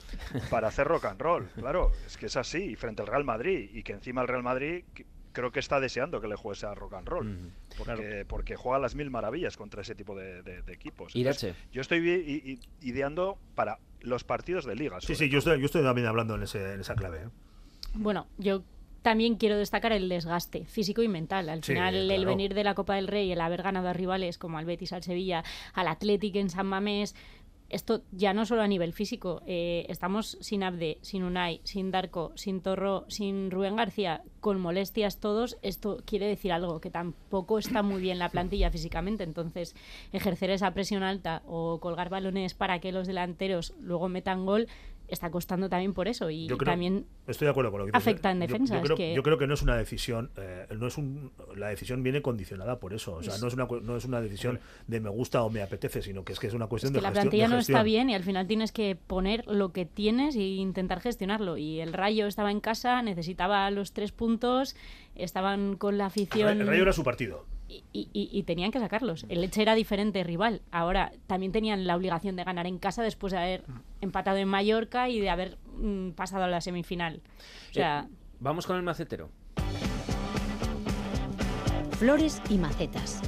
para hacer rock and roll. Claro, es que es así, y frente al Real Madrid. Y que encima el Real Madrid creo que está deseando que le juegue a rock and roll. Porque, porque juega las mil maravillas contra ese tipo de, de- de equipos. Entonces, yo estoy ideando para los partidos de liga. Sí, sí, yo estoy, yo estoy también hablando en, ese, en esa clave. ¿eh? Bueno, yo también quiero destacar el desgaste físico y mental. Al Sí, final, el venir de la Copa del Rey, el haber ganado a rivales como al Betis, al Sevilla, al Athletic en San Mamés, esto ya no solo a nivel físico. eh, estamos sin Abde, sin Unai, sin Darko, sin Torro, sin Rubén García, con molestias todos. Esto quiere decir algo, que tampoco está muy bien la plantilla físicamente. Entonces, ejercer esa presión alta o colgar balones para que los delanteros luego metan gol está costando también por eso. Y Yo creo- también estoy de acuerdo con lo que afecta en Yo- defensa. Yo, es creo, que... yo creo que no es una decisión, eh, no es un, la decisión viene condicionada por eso. O sea, no es una no es una decisión de me gusta o me apetece, sino que es que es una cuestión Es que de la gestión. plantilla de no gestión. está bien y al final tienes que poner lo que tienes e intentar gestionarlo. Y el Rayo estaba en casa, necesitaba los tres puntos, estaban con la afición. El Rayo era su partido. Y, y- y tenían que sacarlos. El Leche era diferente rival. Ahora también tenían la obligación de ganar en casa después de haber empatado en Mallorca y de haber mm, pasado a la semifinal. O sea, Eh, vamos con el macetero. Flores y macetas.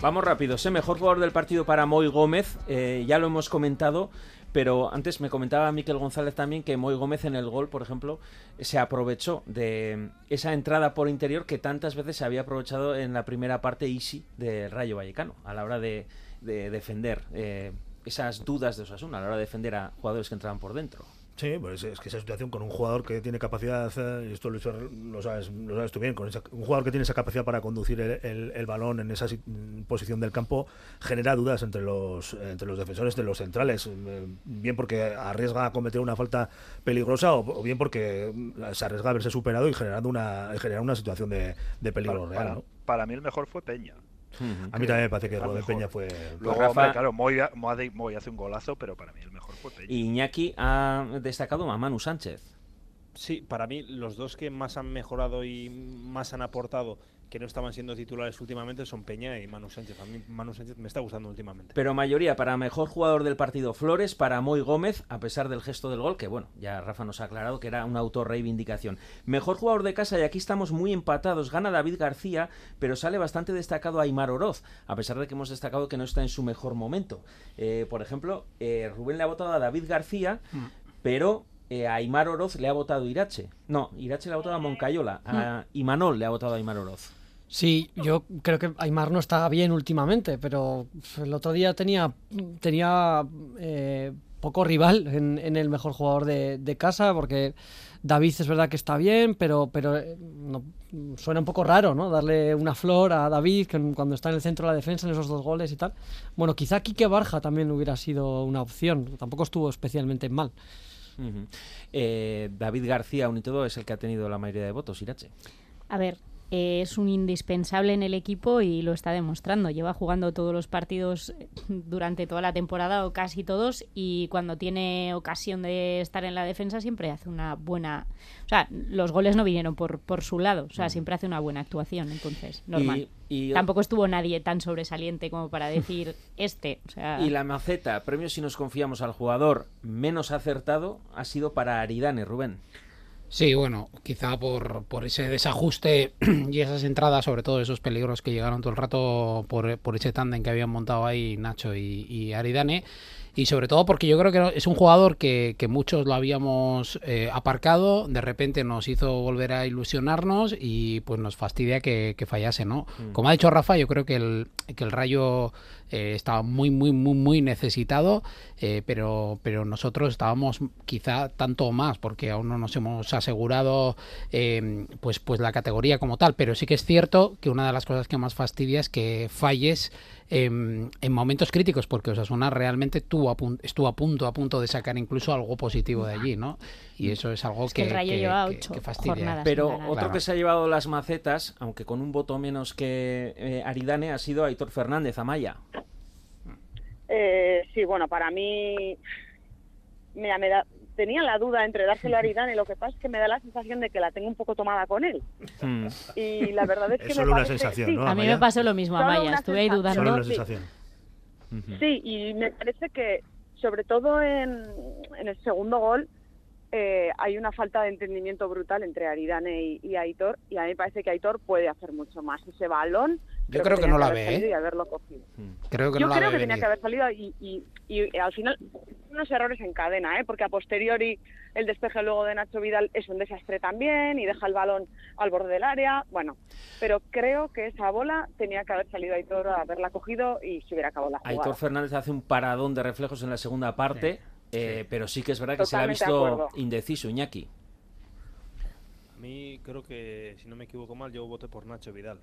Vamos rápido, sé mejor jugador del partido para Moy Gómez, eh, ya lo hemos comentado, pero antes me comentaba Miquel González también que Moy Gómez en el gol, por ejemplo, se aprovechó de esa entrada por interior que tantas veces se había aprovechado en la primera parte easy del Rayo Vallecano, a la hora de, de defender eh, esas dudas de Osasuna, a la hora de defender a jugadores que entraban por dentro. Sí, pues es que esa situación con un jugador que tiene capacidad, eh, y esto lo, lo sabes, lo sabes tú bien, con esa- un jugador que tiene esa capacidad para conducir el, el- el balón en esa si- mm, posición del campo genera dudas entre los entre los defensores de los centrales, eh, bien porque arriesga a cometer una falta peligrosa o, o bien porque mm, se arriesga a verse superado y generando una generar una situación de, de peligro Para, real. para- ¿no? para mí el mejor fue Peña. A mí también me parece que de mejor. Peña fue. Luego, Pues Rafa- hombre, claro, Moy, Moy- Moy hace un golazo, pero para mí el mejor fue Peña. Y Iñaki ha destacado a Manu Sánchez. Sí, para mí los dos que más han mejorado y más han aportado, que no estaban siendo titulares últimamente, son Peña y Manu Sánchez. A mí Manu Sánchez me está gustando últimamente. Pero mayoría para mejor jugador del partido Flores, para Moy Gómez, a pesar del gesto del gol, que bueno, ya Rafa nos ha aclarado que era una autorreivindicación. Mejor jugador de casa, y aquí estamos muy empatados, gana David García, pero sale bastante destacado Aymar Oroz, a pesar de que hemos destacado que no está en su mejor momento. Eh, por ejemplo, eh, Rubén le ha votado a David García, pero eh, a Aymar Oroz le ha votado Irache. No, Irache le ha votado a Moncayola, a Imanol le ha votado a Aymar Oroz. Sí, yo creo que Aymar no está bien últimamente, pero el otro día tenía, tenía eh, poco rival en, en el mejor jugador de, de casa, porque David es verdad que está bien, pero, pero eh, no- suena un poco raro, ¿no? Darle una flor a David que cuando está en el centro de la defensa en esos dos goles y tal. Bueno, quizá Quique Barja también hubiera sido una opción, tampoco estuvo especialmente mal. Eh, David García, aún y todo, es el que ha tenido la mayoría de votos, Irache. A ver, eh, es un indispensable en el equipo y lo está demostrando. Lleva jugando todos los partidos eh, durante toda la temporada o casi todos y cuando tiene ocasión de estar en la defensa siempre hace una buena... O sea, los goles no vinieron por, por su lado, o sea, siempre hace una buena actuación, entonces, normal. y- Tampoco estuvo nadie tan sobresaliente como para decir este. O sea, Y la maceta, premio si nos confiamos al jugador menos acertado, ha sido para Aridane, Rubén. Sí, bueno, quizá por, por ese desajuste y esas entradas, sobre todo esos peligros que llegaron todo el rato por, por ese tándem que habían montado ahí Nacho y, y Aridane. Y sobre todo porque yo creo que es un jugador que, que muchos lo habíamos eh, aparcado, de repente nos hizo volver a ilusionarnos y pues nos fastidia que, que fallase, ¿no? Mm. Como ha dicho Rafa, yo creo que el, que el Rayo eh, estaba muy, muy, muy, muy necesitado, eh, pero, pero nosotros estábamos quizá tanto más, porque aún no nos hemos asegurado eh, pues, pues la categoría como tal. Pero sí que es cierto que una de las cosas que más fastidia es que falles en, en momentos críticos, porque Osasuna realmente estuvo a, pun- estuvo a punto, a punto de sacar incluso algo positivo de allí, ¿no? Y eso es algo Es que, que el Rayo que- lleva que- ocho que fastidia. jornadas Pero otro Claro. que se ha llevado las macetas, aunque con un voto menos que eh, Aridane, ha sido Aitor Fernández, Amaya. Eh, sí, bueno, para mí mira, me da, tenía la duda entre dárselo a Aridane, lo que pasa es que me da la sensación de que la tengo un poco tomada con él. Y la verdad es que Es me solo una parece- sensación, sí. ¿no, a mí me pasó lo mismo, Amaya. una Estuve ahí sensación. dudando. Solo una Sí. sensación. Sí, y me parece que, sobre todo en, en el segundo gol, eh, hay una falta de entendimiento brutal entre Aridane y, y Aitor, y a mí me parece que Aitor puede hacer mucho más. Ese balón. Yo creo que tenía no la haber ve, salido ¿eh? Y haberlo cogido. Creo que Yo no la creo ve que tenía venir. que haber salido y, y, y al final unos errores en cadena, ¿eh? porque a posteriori el despeje luego de Nacho Vidal es un desastre también y deja el balón al borde del área. Bueno, pero creo que esa bola tenía que haber salido Aitor a haberla cogido y se hubiera acabado la jugada. Aitor Fernández hace un paradón de reflejos en la segunda parte, eh, pero sí que es verdad que Totalmente se le ha visto indeciso, Iñaki. A mí creo que, si no me equivoco mal, yo voté por Nacho Vidal.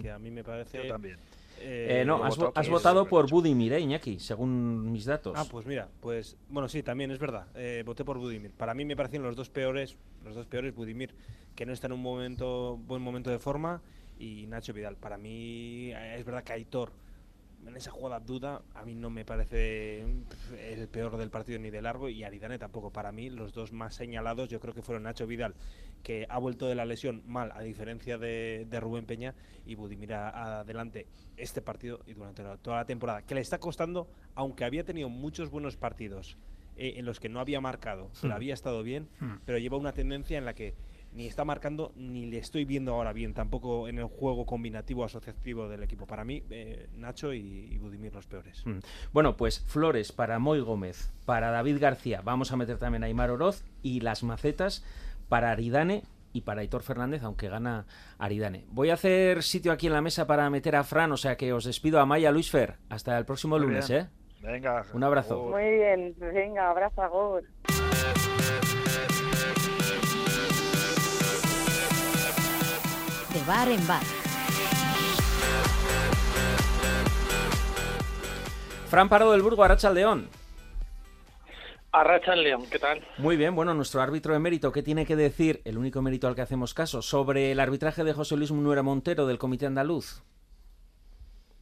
Que a mí me parece... Yo también. Eh, no, lo has, has votado por Budimir, ¿eh, Iñaki, según mis datos. Ah, pues mira, pues bueno, sí, también es verdad. eh, voté por Budimir. Para mí me parecen los dos peores, los dos peores Budimir, que no está en un momento buen momento de forma y Nacho Vidal. Para mí eh, es verdad que Aitor en esa jugada duda a mí no me parece el peor del partido ni de largo y Aridane tampoco. Para mí los dos más señalados yo creo que fueron Nacho Vidal, que ha vuelto de la lesión mal a diferencia de, de Rubén Peña y Budimir adelante este partido y durante la- toda la temporada, que le está costando, aunque había tenido muchos buenos partidos eh, en los que no había marcado, pero Hmm. había estado bien, Hmm. pero lleva una tendencia en la que ni está marcando ni le estoy viendo ahora bien, tampoco en el juego combinativo asociativo del equipo. Para mí, eh, Nacho y, y Budimir los peores. Mm. Bueno, pues Flores para Moy Gómez, para David García, vamos a meter también a Aymar Oroz y las macetas para Aridane y para Aitor Fernández, aunque gana Aridane. Voy a hacer sitio aquí en la mesa para meter a Fran, o sea que os despido a Maya Luis Fer. Hasta el próximo Muy lunes, bien. ¿eh? Venga. Un abrazo. Muy bien, venga, abrazo. De bar en bar. Fran Parado del Burgo, Aracha León. Arracha León, ¿qué tal? Muy bien, bueno, nuestro árbitro de mérito, ¿qué tiene que decir, el único mérito al que hacemos caso, sobre el arbitraje de José Luis Munuera Montero del Comité Andaluz?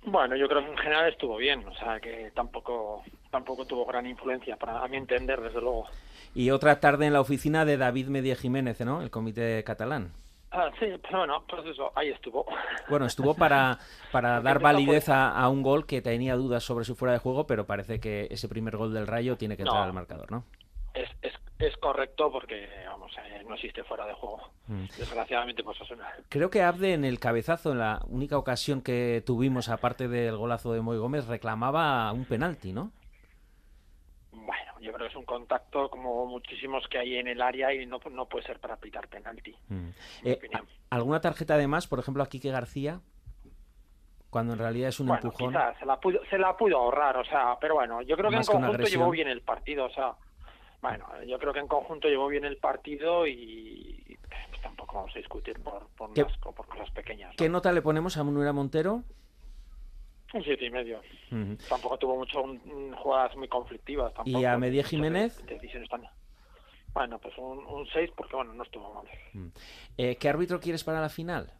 Bueno, yo creo que en general estuvo bien, o sea que tampoco tampoco tuvo gran influencia, para a mi entender, desde luego. Y otra tarde en la oficina de David Media Jiménez, ¿no? El comité catalán. Ah, sí, pero bueno, pues eso, ahí estuvo. Bueno, estuvo para, para dar validez a, a un gol que tenía dudas sobre su fuera de juego, pero parece que ese primer gol del Rayo tiene que entrar No. al marcador, ¿no? Es, es, es correcto porque, vamos, eh, no existe fuera de juego. Mm. Desgraciadamente, pues eso. Creo que Abde en el cabezazo, en la única ocasión que tuvimos, aparte del golazo de Moy Gómez, reclamaba un penalti, ¿no? Bueno, yo creo que es un contacto como muchísimos que hay en el área y no, no puede ser para pitar penalti. Mm. Eh, ¿Alguna tarjeta de más, por ejemplo, a Quique García? Cuando en realidad es un bueno, empujón. quizás se la, pudo, se la pudo ahorrar, o sea, pero bueno, yo creo que Más en que conjunto llevó bien el partido, o sea, bueno, yo creo que en conjunto llevó bien el partido y pues, tampoco vamos a discutir por, por, ¿Qué- unas co- por cosas pequeñas. ¿Qué nota le ponemos a Manuela Montero? Un siete y medio. Tampoco tuvo mucho mm, jugadas muy conflictivas. Tampoco, ¿Y a Muchas Jiménez? Decisiones tan... Bueno, pues un, un 6 porque bueno, no estuvo mal. Eh, ¿Qué árbitro quieres para la final?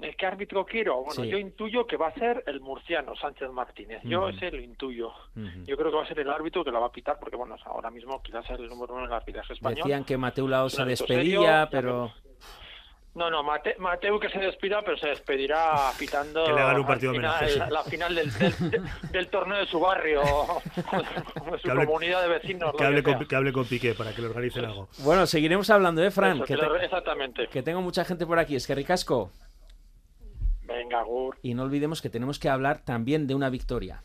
¿El ¿Qué árbitro quiero? Bueno, Sí. yo intuyo que va a ser el murciano, Sánchez Martínez. Yo ese lo intuyo. Yo creo que va a ser el árbitro que la va a pitar porque, bueno, ahora mismo quizás es el número uno en el arbitraje español. Decían que Mateu Lao un se despedía, serio, ya pero... No, no, Mate- Mateu que se despida, pero se despedirá pitando Que le hagan un partido final- sí. la final del, del, de- del torneo de su barrio, de su Que hable- comunidad de vecinos. Que hable, que con, que hable con Piqué para que le organicen algo. Bueno, seguiremos hablando, ¿eh, Fran? Eso, que, que lo- te- Exactamente. que tengo mucha gente por aquí. Es que ricasco. Venga, Gur. Y no olvidemos que tenemos que hablar también de una victoria.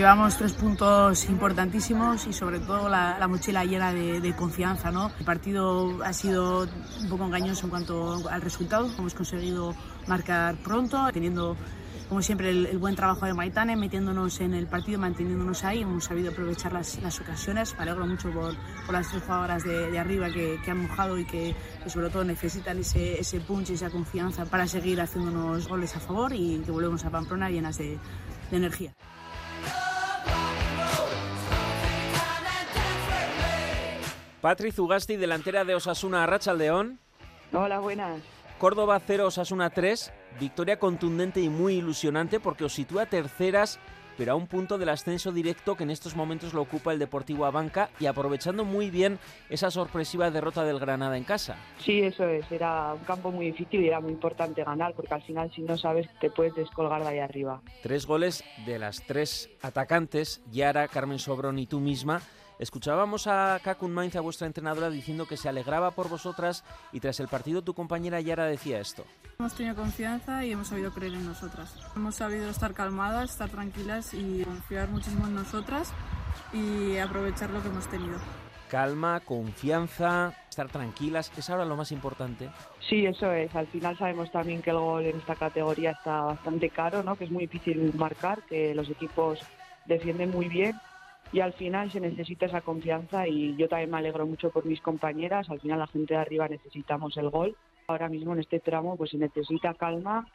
Llevamos tres puntos importantísimos y sobre todo la, la mochila llena de, confianza. ¿no? El partido ha sido un poco engañoso en cuanto al resultado. Hemos conseguido marcar pronto, teniendo como siempre el, buen trabajo de Maitane, metiéndonos en el partido, manteniéndonos ahí. Hemos sabido aprovechar las, ocasiones. Me alegro mucho por, las tres jugadoras de, arriba que, han mojado y que, sobre todo necesitan ese, punch y esa confianza para seguir haciéndonos goles a favor y que volvemos a Pamplona llenas de energía. Patri Zugasti, delantera de Osasuna Arracha León. Hola, buenas. Córdoba 0, Osasuna 3. Victoria contundente y muy ilusionante porque os sitúa terceras, pero a un punto del ascenso directo que en estos momentos lo ocupa el Deportivo Abanca y aprovechando muy bien esa sorpresiva derrota del Granada en casa. Sí, eso es. Era un campo muy difícil y era muy importante ganar porque al final si no sabes te puedes descolgar de ahí arriba. Tres goles de las tres atacantes, Yara, Carmen Sobrón y tú misma. Escuchábamos a Kakun Mainz, a vuestra entrenadora, diciendo que se alegraba por vosotras y tras el partido tu compañera Yara decía esto. Hemos tenido confianza y hemos sabido creer en nosotras. Hemos sabido estar calmadas, estar tranquilas y confiar muchísimo en nosotras y aprovechar lo que hemos tenido. Calma, confianza, estar tranquilas, es ahora lo más importante. Sí, eso es. Al final sabemos también que el gol en esta categoría está bastante caro, ¿no? que es muy difícil marcar, que los equipos defienden muy bien y al final se necesita esa confianza y yo también me alegro mucho por mis compañeras. Al final la gente de arriba necesitamos el gol. Ahora mismo en este tramo pues se necesita calma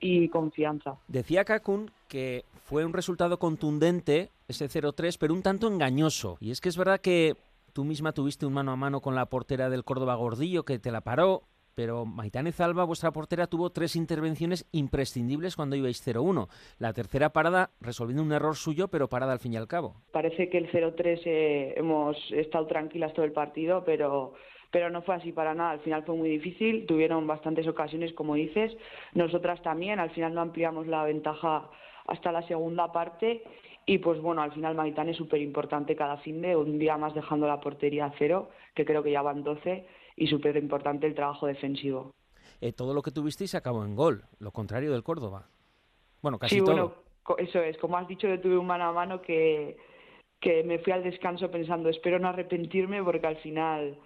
y confianza. Decía Kakun que fue un resultado contundente, ese 0-3, pero un tanto engañoso. Y es que es verdad que tú misma tuviste un mano a mano con la portera del Córdoba Gordillo que te la paró, pero Maitane Zalba, vuestra portera, tuvo tres intervenciones imprescindibles cuando ibais 0-1. La tercera parada resolviendo un error suyo, pero parada al fin y al cabo. Parece que el 0-3 eh, hemos estado tranquilas todo el partido, pero, pero no fue así para nada. Al final fue muy difícil, tuvieron bastantes ocasiones, como dices. Nosotras también, al final no ampliamos la ventaja hasta la segunda parte. Y pues bueno, al final Maitane es súper importante cada fin de un día más dejando la portería a cero, que creo que ya van 12, y súper importante el trabajo defensivo. Eh, todo lo que tuvisteis acabó en gol, lo contrario del Córdoba. Bueno, casi sí, todo. bueno, eso es. Como has dicho, yo tuve un mano a mano que, que me fui al descanso pensando, espero no arrepentirme porque al final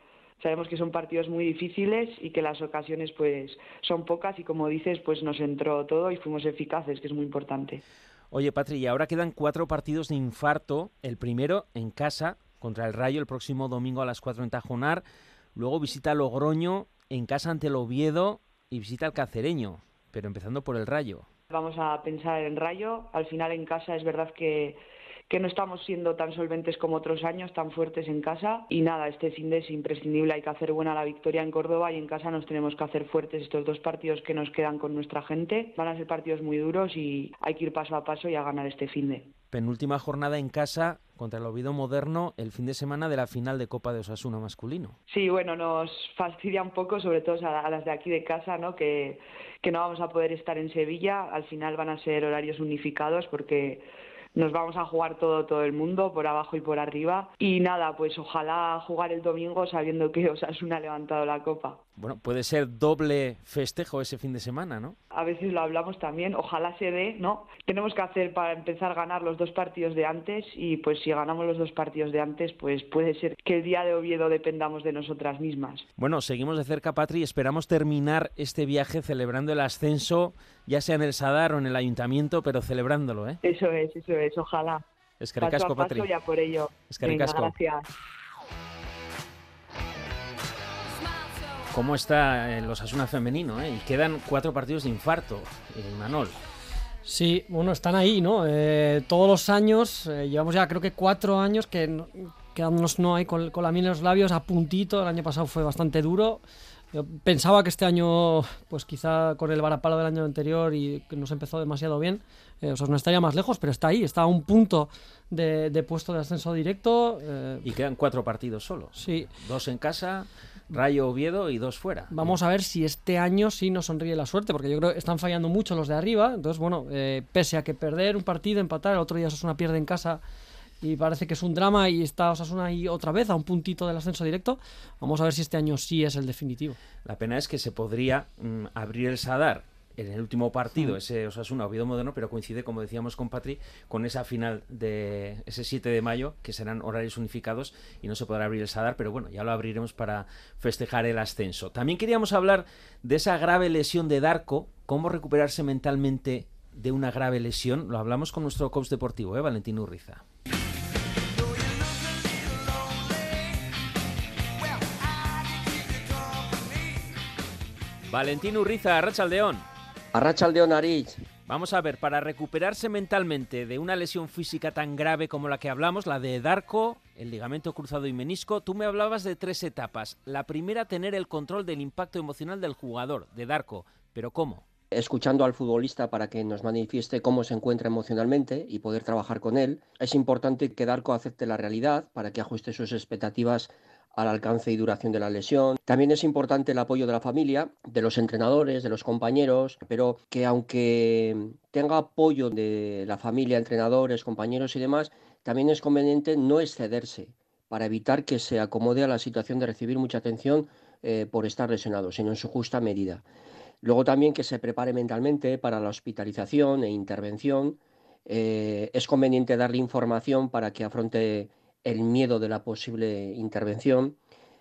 sabemos que son partidos muy difíciles y que las ocasiones pues son pocas y como dices, pues nos entró todo y fuimos eficaces, que es muy importante. Oye, Patri, y ahora quedan cuatro partidos de infarto. El primero en casa contra el Rayo el próximo domingo a las 4 en Tajonar. Luego visita Logroño en casa ante el Oviedo y visita al Cacereño, pero empezando por el Rayo. Vamos a pensar en Rayo. Al final en casa es verdad que, que no estamos siendo tan solventes como otros años, tan fuertes en casa. Y nada, este fin de es imprescindible. Hay que hacer buena la victoria en Córdoba y en casa nos tenemos que hacer fuertes estos dos partidos que nos quedan con nuestra gente. Van a ser partidos muy duros y hay que ir paso a paso y a ganar este fin de. Penúltima jornada en casa contra el Oviedo Moderno el fin de semana de la final de Copa de Osasuna masculino. Sí, bueno, nos fastidia un poco, sobre todo a, las de aquí de casa, ¿no? Que, que no vamos a poder estar en Sevilla. Al final van a ser horarios unificados porque nos vamos a jugar todo, todo el mundo, por abajo y por arriba. Y nada, pues ojalá jugar el domingo sabiendo que Osasuna ha levantado la copa. Bueno, puede ser doble festejo ese fin de semana, ¿no? A veces lo hablamos también, ojalá se dé, ¿no? Tenemos que hacer para empezar a ganar los dos partidos de antes y pues si ganamos los dos partidos de antes, pues puede ser que el día de Oviedo dependamos de nosotras mismas. Bueno, seguimos de cerca, Patri, y esperamos terminar este viaje celebrando el ascenso, ya sea en el Sadar o en el Ayuntamiento, pero celebrándolo, ¿eh? Eso es, eso es, ojalá. Es que paso a paso ya por ello. Es que Venga, gracias. ¿Cómo está el Osasuna femenino? Eh? Y quedan cuatro partidos de infarto, eh, Manol. Sí, bueno, están ahí, ¿no? Eh, todos los años, eh, llevamos ya creo que cuatro años que no- quedándonos no hay con, con la miel en los labios a puntito. El año pasado fue bastante duro. Yo pensaba que este año, pues quizá con el varapalo del año anterior y que nos empezó demasiado bien, eh, o sea, no estaría más lejos, pero está ahí, está a un punto de, de puesto de ascenso directo. eh, Y quedan cuatro partidos solo. Sí. Dos en casa, Rayo Oviedo y dos fuera. Vamos a ver si este año sí nos sonríe la suerte, porque yo creo que están fallando mucho los de arriba. Entonces, bueno, eh, pese a que perder un partido, empatar, el otro día Osasuna pierde en casa y parece que es un drama y está Osasuna ahí otra vez a un puntito del ascenso directo. Vamos a ver si este año sí es el definitivo. La pena es que se podría mm, abrir el Sadar en el último partido, Mm. ese Osasuna Oviedo Moderno, pero coincide, como decíamos con Patri, con esa final de ese 7 de mayo, que serán horarios unificados y no se podrá abrir el Sadar, pero bueno, ya lo abriremos para festejar el ascenso. También queríamos hablar de esa grave lesión de Darko, cómo recuperarse mentalmente de una grave lesión. Lo hablamos con nuestro coach deportivo, ¿eh? Valentín Urriza. Valentín Urriza, Arrachaldeón. Arrachaldeón Arich. Vamos a ver, para recuperarse mentalmente de una lesión física tan grave como la que hablamos, la de Darko, el ligamento cruzado y menisco, tú me hablabas de tres etapas. La primera, tener el control del impacto emocional del jugador, de Darko. ¿Pero cómo? escuchando al futbolista para que nos manifieste cómo se encuentra emocionalmente y poder trabajar con él. Es importante que Darko acepte la realidad para que ajuste sus expectativas al alcance y duración de la lesión. También es importante el apoyo de la familia, de los entrenadores, de los compañeros, pero que aunque tenga apoyo de la familia, entrenadores, compañeros y demás, también es conveniente no excederse para evitar que se acomode a la situación de recibir mucha atención eh, por estar lesionado, sino en su justa medida. Luego también que se prepare mentalmente para la hospitalización e intervención. Eh, es conveniente darle información para que afronte el miedo de la posible intervención.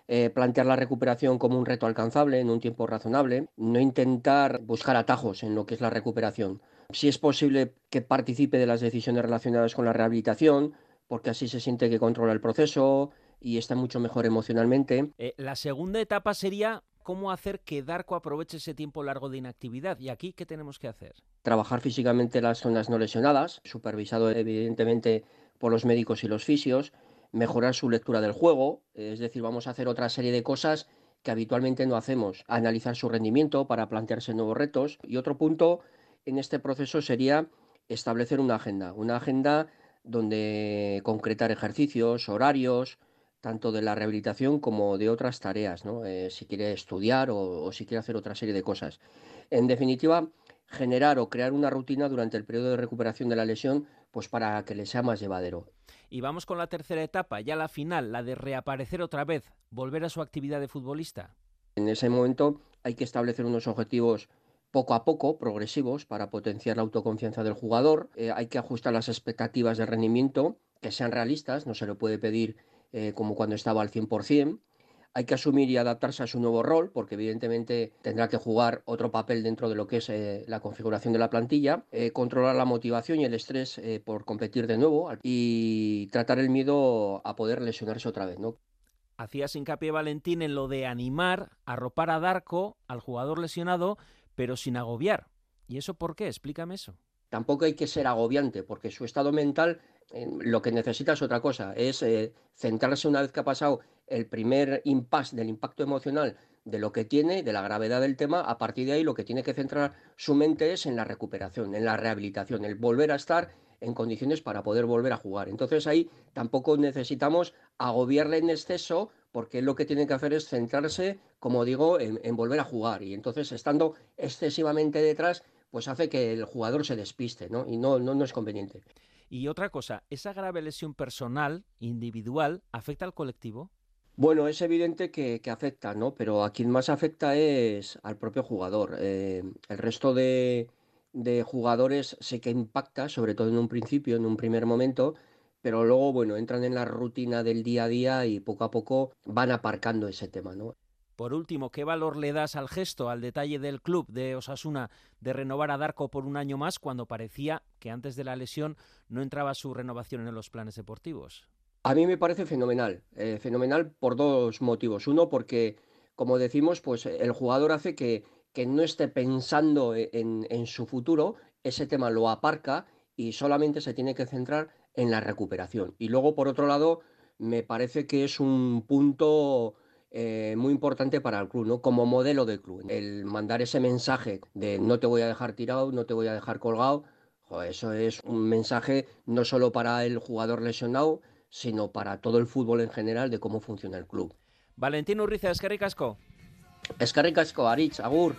Eh, plantear la recuperación como un reto alcanzable en un tiempo razonable. No intentar buscar atajos en lo que es la recuperación. Si es posible que participe de las decisiones relacionadas con la rehabilitación, porque así se siente que controla el proceso y está mucho mejor emocionalmente. Eh, la segunda etapa sería cómo hacer que Darko aproveche ese tiempo largo de inactividad. ¿Y aquí qué tenemos que hacer? Trabajar físicamente las zonas no lesionadas, supervisado evidentemente por los médicos y los fisios, mejorar su lectura del juego, es decir, vamos a hacer otra serie de cosas que habitualmente no hacemos, analizar su rendimiento para plantearse nuevos retos. Y otro punto en este proceso sería establecer una agenda, una agenda donde concretar ejercicios, horarios, tanto de la rehabilitación como de otras tareas, ¿no? Eh, si quiere estudiar o, o, si quiere hacer otra serie de cosas. En definitiva, generar o crear una rutina durante el periodo de recuperación de la lesión, pues para que le sea más llevadero. Y vamos con la tercera etapa, ya la final, la de reaparecer otra vez, volver a su actividad de futbolista. En ese momento hay que establecer unos objetivos poco a poco, progresivos, para potenciar la autoconfianza del jugador. Eh, hay que ajustar las expectativas de rendimiento, que sean realistas, no se le puede pedir eh, como cuando estaba al 100%. Hay que asumir y adaptarse a su nuevo rol, porque evidentemente tendrá que jugar otro papel dentro de lo que es eh, la configuración de la plantilla, eh, controlar la motivación y el estrés eh, por competir de nuevo y tratar el miedo a poder lesionarse otra vez. ¿no? Hacías hincapié Valentín en lo de animar, arropar a Darko, al jugador lesionado, pero sin agobiar. ¿Y eso por qué? Explícame eso. Tampoco hay que ser agobiante, porque su estado mental lo que necesita es otra cosa, es eh, centrarse una vez que ha pasado el primer impasse del impacto emocional de lo que tiene, de la gravedad del tema, a partir de ahí lo que tiene que centrar su mente es en la recuperación, en la rehabilitación, el volver a estar en condiciones para poder volver a jugar. Entonces ahí tampoco necesitamos agobiarle en exceso porque lo que tiene que hacer es centrarse, como digo, en, en volver a jugar. Y entonces estando excesivamente detrás, pues hace que el jugador se despiste, ¿no? Y no, no, no es conveniente. Y otra cosa, ¿esa grave lesión personal, individual, afecta al colectivo? Bueno, es evidente que, afecta, ¿no? Pero a quien más afecta es al propio jugador. Eh, el resto de, de jugadores sé que impacta, sobre todo en un principio, en un primer momento, pero luego, bueno, entran en la rutina del día a día y poco a poco van aparcando ese tema, ¿no? Por último, ¿qué valor le das al gesto, al detalle del club de Osasuna de renovar a Darko por un año más cuando parecía que antes de la lesión no entraba su renovación en los planes deportivos? A mí me parece fenomenal, eh, fenomenal por dos motivos. Uno, porque, como decimos, pues el jugador hace que, no esté pensando en, en su futuro, ese tema lo aparca y solamente se tiene que centrar en la recuperación. Y luego, por otro lado, me parece que es un punto eh, muy importante para el club, ¿no? Como modelo de club. El mandar ese mensaje de no te voy a dejar tirado, no te voy a dejar colgado, eso es un mensaje no solo para el jugador lesionado, sino para todo el fútbol en general de cómo funciona el club. Valentín Urriza, Escarri Casco. Escarri Casco, Aritz, Agur.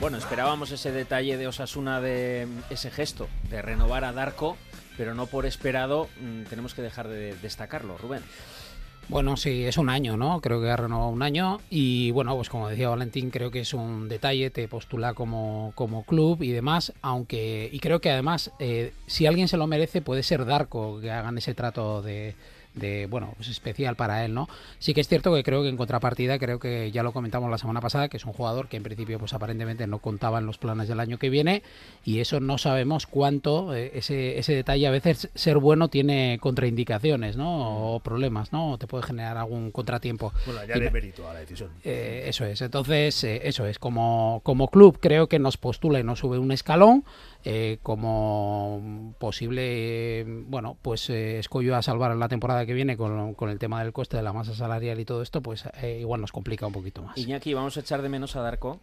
Bueno, esperábamos ese detalle de Osasuna de ese gesto de renovar a Darko, pero no por esperado mm, tenemos que dejar de destacarlo, Rubén. Bueno, sí, es un año, ¿no? Creo que ha renovado un año y bueno, pues como decía Valentín, creo que es un detalle, te postula como, como club y demás, aunque, y creo que además, eh, si alguien se lo merece, puede ser Darko, que hagan ese trato de, de bueno pues especial para él no sí que es cierto que creo que en contrapartida creo que ya lo comentamos la semana pasada que es un jugador que en principio pues aparentemente no contaba en los planes del año que viene y eso no sabemos cuánto eh, ese, ese detalle a veces ser bueno tiene contraindicaciones no o problemas no o te puede generar algún contratiempo. Bueno, ya me- mérito a la decisión. eh, eso es, entonces eh, eso es, como, como club creo que nos postula y nos sube un escalón, eh, como posible, eh, bueno, pues eh, escollo a salvar la temporada que viene con, con el tema del coste de la masa salarial y todo esto, pues eh, igual nos complica un poquito más. Iñaki, vamos a echar de menos a Darko.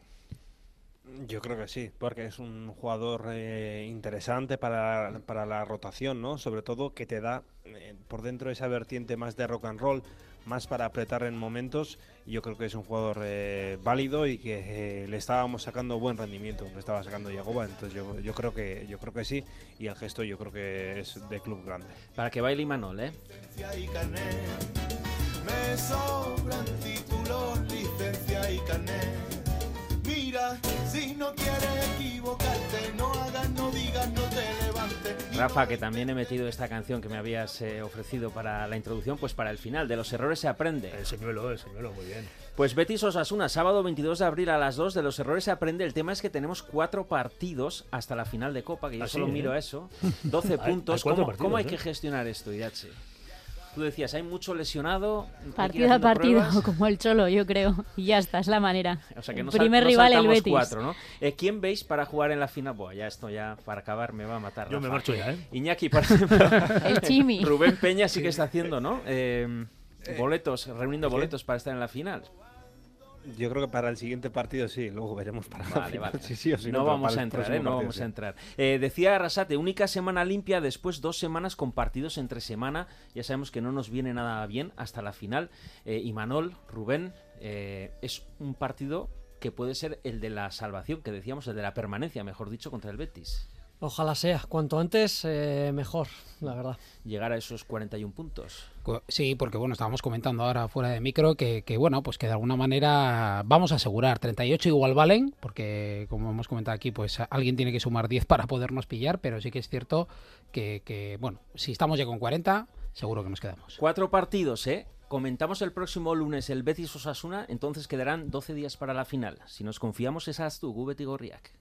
Yo creo que sí, porque es un jugador eh, interesante para, para la rotación, ¿no? Sobre todo que te da eh, por dentro esa vertiente más de rock and roll, más para apretar en momentos. Yo creo que es un jugador eh, válido y que eh, le estábamos sacando buen rendimiento, le estaba sacando Yagoba, entonces yo, yo creo que yo creo que sí y el gesto yo creo que es de club grande. Para que baile Imanol, ¿eh? Me sobran títulos, licencia y carnet. Mira, si no quieres equivocarte, no hagas, no digas, no. Rafa, que también he metido esta canción que me habías eh, ofrecido para la introducción, pues para el final. De los errores se aprende. El señuelo, el señuelo, muy bien. Pues Betis Osasuna, sábado 22 de abril a las 2. De los errores se aprende. El tema es que tenemos cuatro partidos hasta la final de Copa, que yo Ah, sí, solo ¿eh? miro eso. 12 Hay- hay puntos. cuatro ¿Cómo, partidos, cómo hay ¿eh? que gestionar esto, Idache? Tú decías, hay mucho lesionado. Partido a partido, pruebas. como el Cholo, yo creo. Y ya está, es la manera. O sea que no El sal- primer no rival, el Betis. cuatro, ¿no? Eh, ¿Quién veis para jugar en la final? Buah, ya esto ya para acabar me va a matar. Yo me marcho ya, ¿eh? Iñaki, por ejemplo. El Chimi. Rubén Peña sí que está haciendo, ¿no? Eh, boletos, reuniendo boletos para estar en la final. Yo creo que para el siguiente partido sí, luego veremos para Vale, final, vale. si sí o si no no, pero vamos a entrar, ¿eh? No vamos sí. a entrar. Eh, decía Arrasate, única semana limpia, después dos semanas con partidos entre semana. Ya sabemos que no nos viene nada bien hasta la final. Eh, y Manol, Rubén, eh, es un partido que puede ser el de la salvación, que decíamos, el de la permanencia, mejor dicho, contra el Betis. Ojalá sea, cuanto antes eh, mejor, la verdad. Llegar a esos 41 puntos. Sí, porque bueno, estábamos comentando ahora fuera de micro que, que, bueno, pues que de alguna manera vamos a asegurar 38 igual valen, porque como hemos comentado aquí, pues alguien tiene que sumar 10 para podernos pillar, pero sí que es cierto que, que, bueno, si estamos ya con 40, seguro que nos quedamos. Cuatro partidos, ¿eh? Comentamos el próximo lunes el Betis Osasuna, entonces quedarán 12 días para la final. Si nos confiamos, es Astu, Gubet y Gorriak.